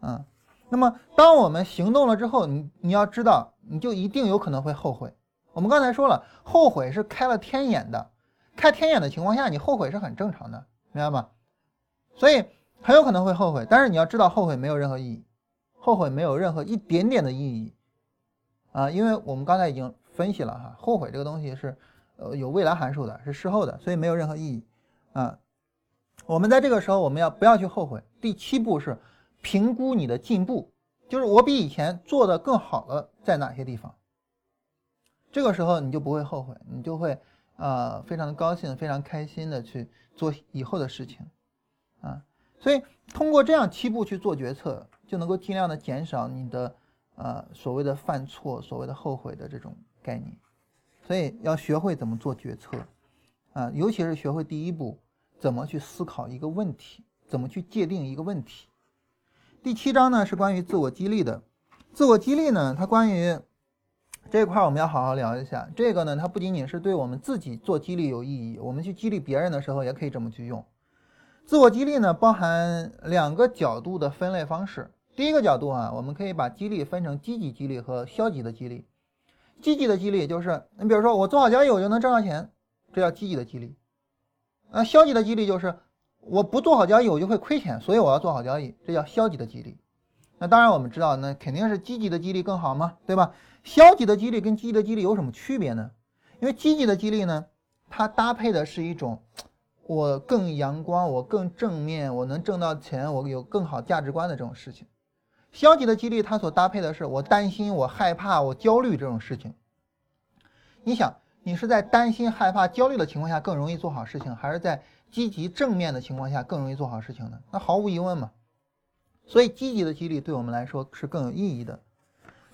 嗯。那么当我们行动了之后，你你要知道，你就一定有可能会后悔。我们刚才说了，后悔是开了天眼的，开天眼的情况下，你后悔是很正常的，明白吗？所以很有可能会后悔，但是你要知道后悔没有任何意义，后悔没有任何一点点的意义，啊，因为我们刚才已经分析了哈，后悔这个东西是呃有未来函数的，是事后的，所以没有任何意义啊。我们在这个时候我们要不要去后悔？第七步是评估你的进步，就是我比以前做的更好了在哪些地方，这个时候你就不会后悔，你就会啊非常的高兴，非常开心的去做以后的事情。啊，所以通过这样七步去做决策，就能够尽量的减少你的呃所谓的犯错、所谓的后悔的这种概念。所以要学会怎么做决策，啊，尤其是学会第一步怎么去思考一个问题，怎么去界定一个问题。第七章呢是关于自我激励的，自我激励呢，它关于这一块我们要好好聊一下。这个呢，它不仅仅是对我们自己做激励有意义，我们去激励别人的时候也可以这么去用。自我激励呢，包含两个角度的分类方式。第一个角度啊，我们可以把激励分成积极激励和消极的激励。积极的激励就是，你比如说我做好交易我就能挣到钱，这叫积极的激励。那消极的激励就是我不做好交易我就会亏钱，所以我要做好交易，这叫消极的激励。那当然我们知道，那肯定是积极的激励更好嘛，对吧？消极的激励跟积极的激励有什么区别呢？因为积极的激励呢，它搭配的是一种。我更阳光，我更正面，我能挣到钱，我有更好价值观的这种事情。消极的激励，它所搭配的是我担心、我害怕、我焦虑这种事情。你想，你是在担心、害怕、焦虑的情况下更容易做好事情，还是在积极正面的情况下更容易做好事情呢？那毫无疑问嘛。所以，积极的激励对我们来说是更有意义的。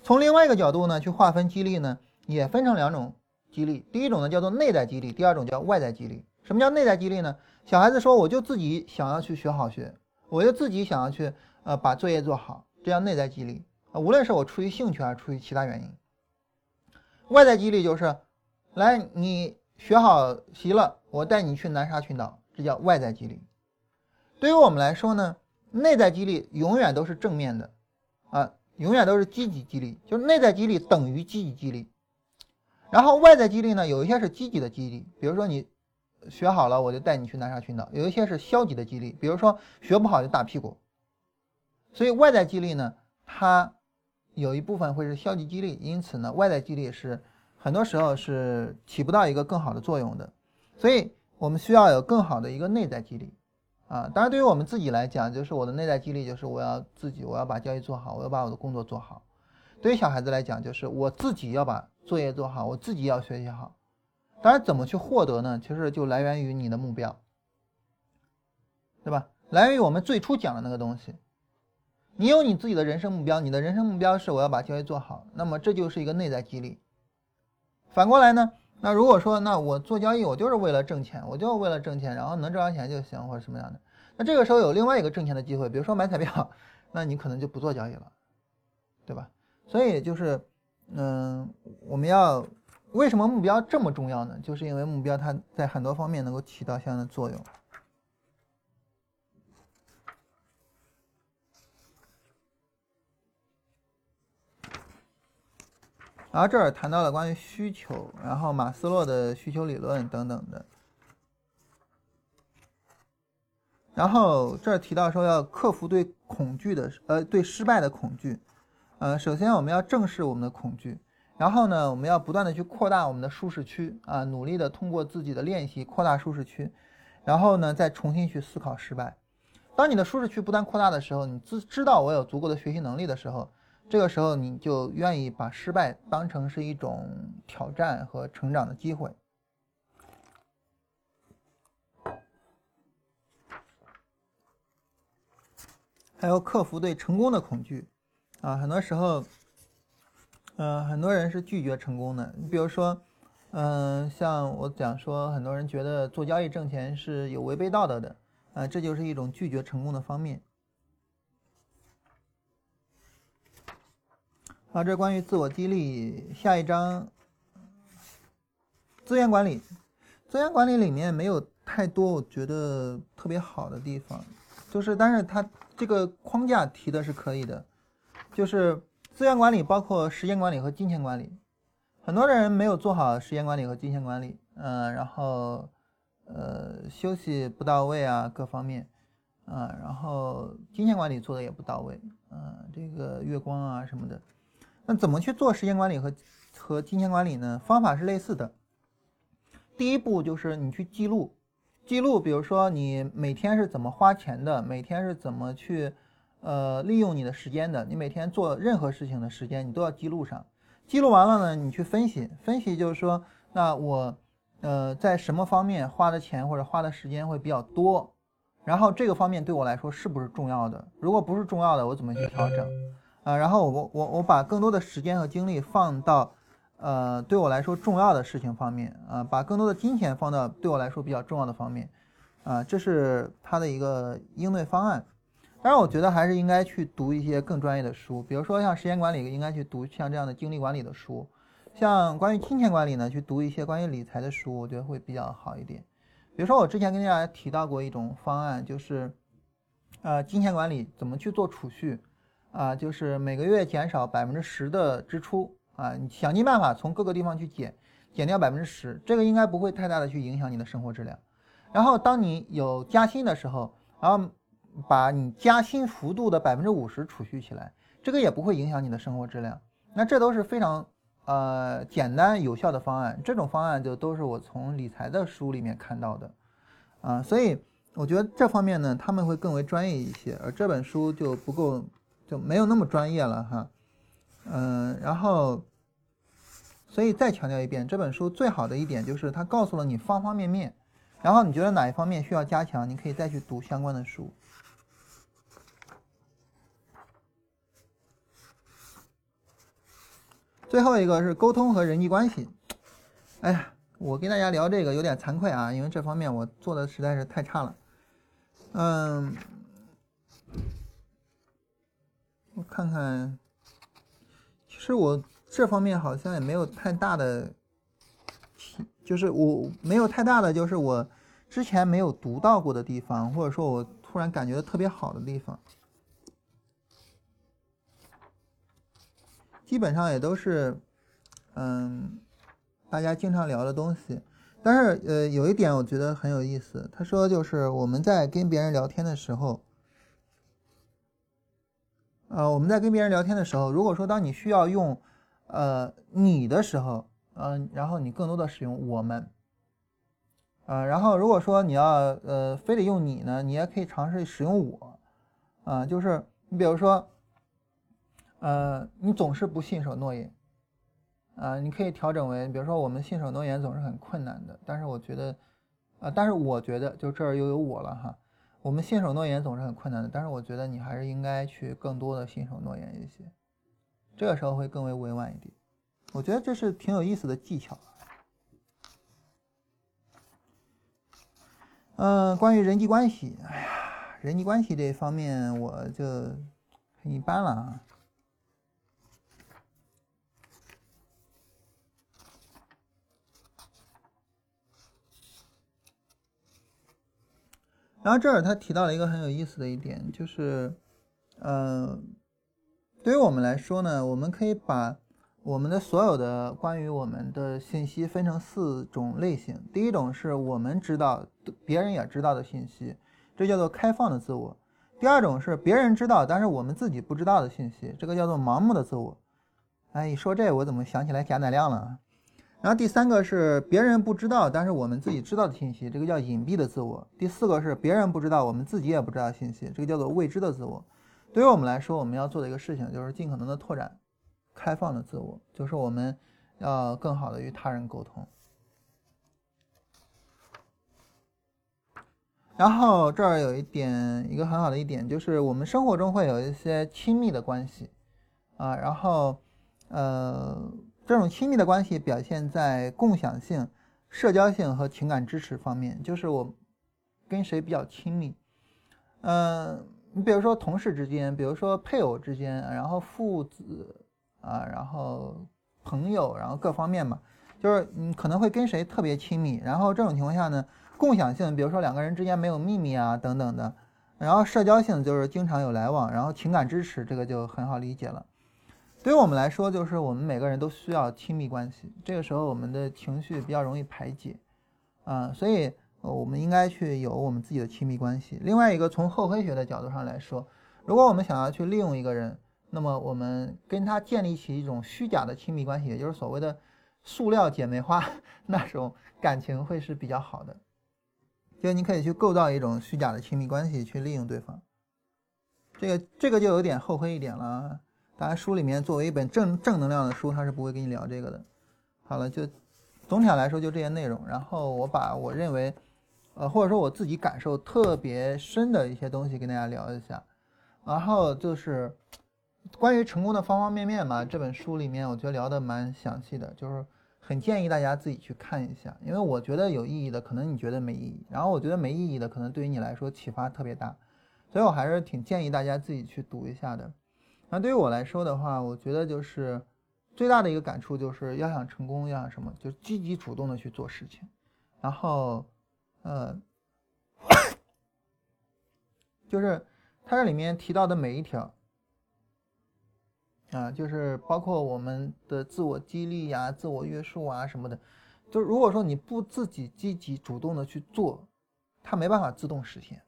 从另外一个角度呢，去划分激励呢，也分成两种激励。第一种呢叫做内在激励，第二种叫外在激励。什么叫内在激励呢？小孩子说：“我就自己想要去学好学，我就自己想要去呃把作业做好，这叫内在激励啊。无论是我出于兴趣还是出于其他原因，外在激励就是，来你学好习了，我带你去南沙群岛，这叫外在激励。对于我们来说呢，内在激励永远都是正面的，啊，永远都是积极激励，就是内在激励等于积极激励。然后外在激励呢，有一些是积极的激励，比如说你学好了，我就带你去南沙群岛；有一些是消极的激励，比如说学不好就打屁股。所以外在激励呢，它有一部分会是消极激励，因此呢，外在激励是很多时候是起不到一个更好的作用的。所以我们需要有更好的一个内在激励啊。当然，对于我们自己来讲，就是我的内在激励就是我要自己，我要把交易做好，我要把我的工作做好。对于小孩子来讲，就是我自己要把作业做好，我自己要学习好。当然，怎么去获得呢？其实就来源于你的目标，对吧？来源于我们最初讲的那个东西。你有你自己的人生目标，你的人生目标是我要把交易做好，那么这就是一个内在激励。反过来呢，那如果说那我做交易，我就是为了挣钱，我就为了挣钱，然后能挣着钱就行，或者什么样的，那这个时候有另外一个挣钱的机会，比如说买彩票，(laughs) 那你可能就不做交易了，对吧？所以就是，嗯，我们要为什么目标这么重要呢？就是因为目标它在很多方面能够起到相应的作用。然后这儿谈到了关于需求，然后马斯洛的需求理论等等的。然后这儿提到说要克服对恐惧的，呃，对失败的恐惧。呃，首先我们要正视我们的恐惧，然后呢，我们要不断的去扩大我们的舒适区啊，努力的通过自己的练习扩大舒适区，然后呢，再重新去思考失败。当你的舒适区不断扩大的时候，你知知道我有足够的学习能力的时候。这个时候，你就愿意把失败当成是一种挑战和成长的机会。还有克服对成功的恐惧，啊，很多时候，嗯，很多人是拒绝成功的。你比如说，嗯，像我讲说，很多人觉得做交易挣钱是有违背道德的，啊，这就是一种拒绝成功的方面。好，这关于自我激励。下一章，资源管理。资源管理里面没有太多我觉得特别好的地方，就是，但是它这个框架提的是可以的，就是资源管理包括时间管理和金钱管理。很多人没有做好时间管理和金钱管理，嗯，然后呃休息不到位啊，各方面，啊，然后金钱管理做的也不到位，嗯，这个月光啊什么的。那怎么去做时间管理和和金钱管理呢？方法是类似的。第一步就是你去记录，记录，比如说你每天是怎么花钱的，每天是怎么去呃利用你的时间的，你每天做任何事情的时间你都要记录上。记录完了呢，你去分析，分析就是说，那我呃在什么方面花的钱或者花的时间会比较多，然后这个方面对我来说是不是重要的？如果不是重要的，我怎么去调整？啊，然后我我我把更多的时间和精力放到，呃，对我来说重要的事情方面啊，把更多的金钱放到对我来说比较重要的方面，啊，这是他的一个应对方案。当然，我觉得还是应该去读一些更专业的书，比如说像时间管理，应该去读像这样的精力管理的书；像关于金钱管理呢，去读一些关于理财的书，我觉得会比较好一点。比如说我之前跟大家提到过一种方案，就是，呃，金钱管理怎么去做储蓄。啊，就是每个月减少百分之十的支出啊，你想尽办法从各个地方去减，减掉百分之十，这个应该不会太大的去影响你的生活质量。然后当你有加薪的时候，然后把你加薪幅度的百分之五十储蓄起来，这个也不会影响你的生活质量。那这都是非常呃简单有效的方案，这种方案就都是我从理财的书里面看到的啊，所以我觉得这方面呢他们会更为专业一些，而这本书就不够。就没有那么专业了哈，嗯，然后，所以再强调一遍，这本书最好的一点就是它告诉了你方方面面，然后你觉得哪一方面需要加强，你可以再去读相关的书。最后一个是沟通和人际关系，哎呀，我跟大家聊这个有点惭愧啊，因为这方面我做的实在是太差了，嗯。我看看，其实我这方面好像也没有太大的，就是我没有太大的，就是我之前没有读到过的地方，或者说我突然感觉特别好的地方，基本上也都是，嗯，大家经常聊的东西。但是呃，有一点我觉得很有意思，他说就是我们在跟别人聊天的时候。呃，我们在跟别人聊天的时候，如果说当你需要用，呃，你的时候，嗯，然后你更多的使用我们，啊，然后如果说你要，呃，非得用你呢，你也可以尝试使用我，啊，就是你比如说，呃，你总是不信守诺言，啊，你可以调整为，比如说我们信守诺言总是很困难的，但是我觉得，啊，但是我觉得就这儿又有我了哈。我们信守诺言总是很困难的，但是我觉得你还是应该去更多的信守诺言一些，这个时候会更为委婉一点。我觉得这是挺有意思的技巧。嗯，关于人际关系，哎呀，人际关系这方面我就很一般了啊。然后这儿他提到了一个很有意思的一点，就是，呃，对于我们来说呢，我们可以把我们的所有的关于我们的信息分成四种类型。第一种是我们知道、别人也知道的信息，这叫做开放的自我；第二种是别人知道，但是我们自己不知道的信息，这个叫做盲目的自我。哎，一说这我怎么想起来贾乃亮了？然后第三个是别人不知道，但是我们自己知道的信息，这个叫隐蔽的自我。第四个是别人不知道，我们自己也不知道信息，这个叫做未知的自我。对于我们来说，我们要做的一个事情就是尽可能的拓展开放的自我，就是我们要更好的与他人沟通。然后这儿有一点，一个很好的一点就是我们生活中会有一些亲密的关系啊，然后呃。这种亲密的关系表现在共享性、社交性和情感支持方面。就是我跟谁比较亲密，嗯，你比如说同事之间，比如说配偶之间，然后父子啊，然后朋友，然后各方面嘛，就是你可能会跟谁特别亲密。然后这种情况下呢，共享性，比如说两个人之间没有秘密啊等等的。然后社交性就是经常有来往，然后情感支持这个就很好理解了。对于我们来说，就是我们每个人都需要亲密关系。这个时候，我们的情绪比较容易排解，啊，所以我们应该去有我们自己的亲密关系。另外一个，从厚黑学的角度上来说，如果我们想要去利用一个人，那么我们跟他建立起一种虚假的亲密关系，也就是所谓的塑料姐妹花 (laughs) 那种感情，会是比较好的。就你可以去构造一种虚假的亲密关系，去利用对方。这个这个就有点厚黑一点了。当然，书里面作为一本正正能量的书，他是不会跟你聊这个的。好了，就总体上来说就这些内容。然后我把我认为，呃，或者说我自己感受特别深的一些东西跟大家聊一下。然后就是关于成功的方方面面嘛，这本书里面我觉得聊的蛮详细的，就是很建议大家自己去看一下。因为我觉得有意义的，可能你觉得没意义；然后我觉得没意义的，可能对于你来说启发特别大。所以我还是挺建议大家自己去读一下的。那对于我来说的话，我觉得就是最大的一个感触，就是要想成功，要想什么，就积极主动的去做事情。然后，呃，(coughs) 就是它这里面提到的每一条，啊，就是包括我们的自我激励呀、自我约束啊什么的，就如果说你不自己积极主动的去做，它没办法自动实现。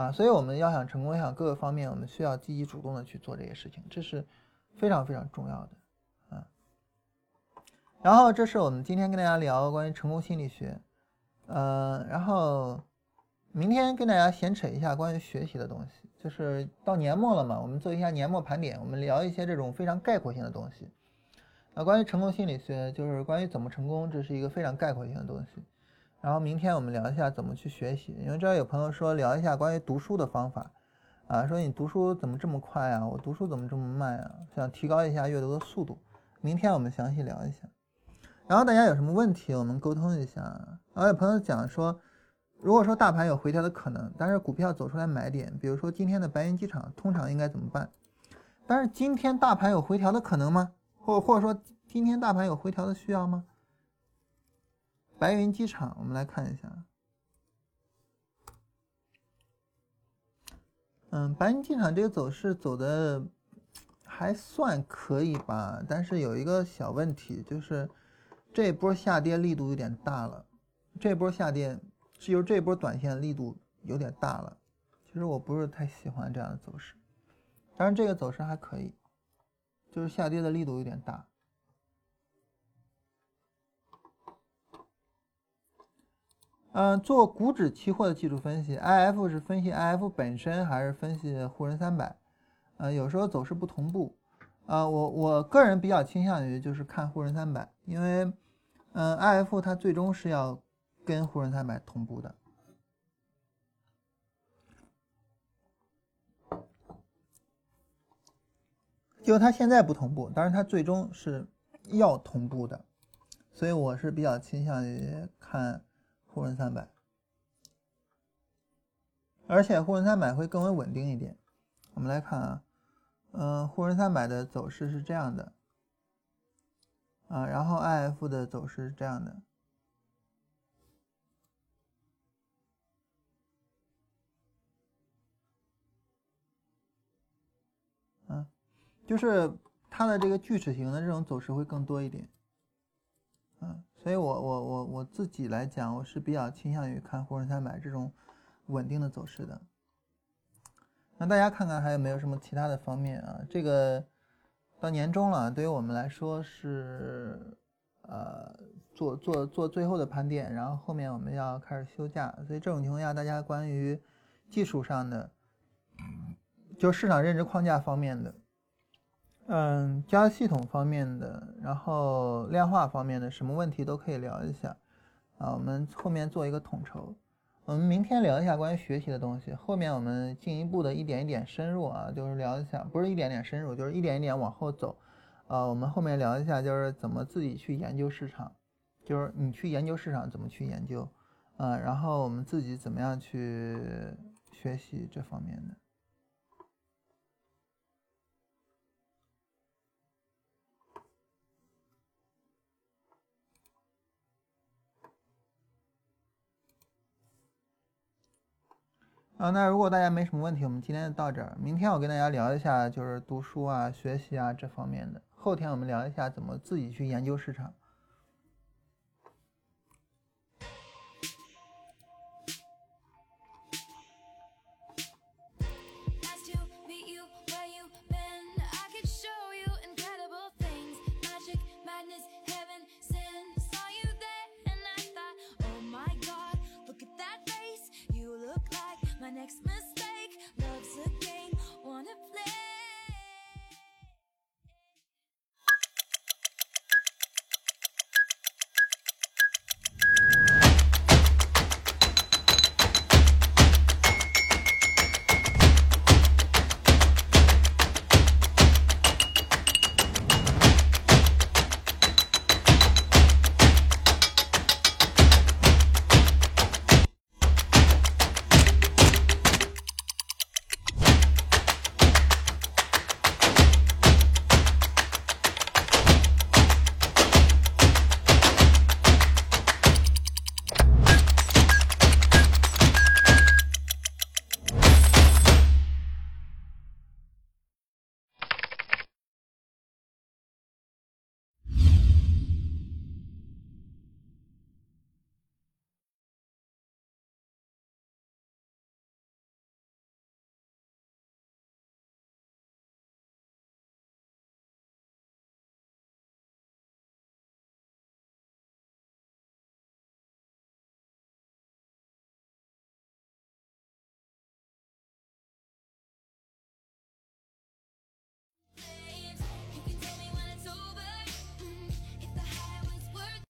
啊，所以我们要想成功，要想各个方面，我们需要积极主动的去做这些事情，这是非常非常重要的，啊。然后这是我们今天跟大家聊关于成功心理学，呃，然后明天跟大家闲扯一下关于学习的东西，就是到年末了嘛，我们做一下年末盘点，我们聊一些这种非常概括性的东西。啊，关于成功心理学，就是关于怎么成功，这是一个非常概括性的东西。然后明天我们聊一下怎么去学习，因为这儿有朋友说聊一下关于读书的方法，啊，说你读书怎么这么快啊？我读书怎么这么慢啊？想提高一下阅读的速度。明天我们详细聊一下。然后大家有什么问题，我们沟通一下。然后有朋友讲说，如果说大盘有回调的可能，但是股票走出来买点，比如说今天的白云机场，通常应该怎么办？但是今天大盘有回调的可能吗？或或者说今天大盘有回调的需要吗？白云机场，我们来看一下。嗯，白云机场这个走势走的还算可以吧，但是有一个小问题，就是这波下跌力度有点大了。这波下跌是由这波短线力度有点大了，其实我不是太喜欢这样的走势。当然，这个走势还可以，就是下跌的力度有点大。嗯，做股指期货的技术分析，IF 是分析 IF 本身还是分析沪深三百？呃，有时候走势不同步。呃，我我个人比较倾向于就是看沪深三百，因为，嗯，IF 它最终是要跟沪深三百同步的，就它现在不同步，但是它最终是要同步的，所以我是比较倾向于看。沪深三百，而且沪深三百会更为稳定一点。我们来看啊，嗯，沪深三百的走势是这样的，啊，然后 IF 的走势是这样的，嗯，就是它的这个锯齿形的这种走势会更多一点，嗯。所以，我我我我自己来讲，我是比较倾向于看沪深三百这种稳定的走势的。那大家看看还有没有什么其他的方面啊？这个到年终了，对于我们来说是呃做做做最后的盘点，然后后面我们要开始休假，所以这种情况下，大家关于技术上的，就市场认知框架方面的。嗯，交易系统方面的，然后量化方面的，什么问题都可以聊一下啊。我们后面做一个统筹。我们明天聊一下关于学习的东西，后面我们进一步的一点一点深入啊，就是聊一下，不是一点点深入，就是一点一点往后走。啊，我们后面聊一下，就是怎么自己去研究市场，就是你去研究市场怎么去研究，啊，然后我们自己怎么样去学习这方面的。啊那如果大家没什么问题我们今天就到这儿。明天我跟大家聊一下就是读书啊学习啊这方面的。后天我们聊一下怎么自己去研究市场。Look like my next mistake. Love's a game, wanna play.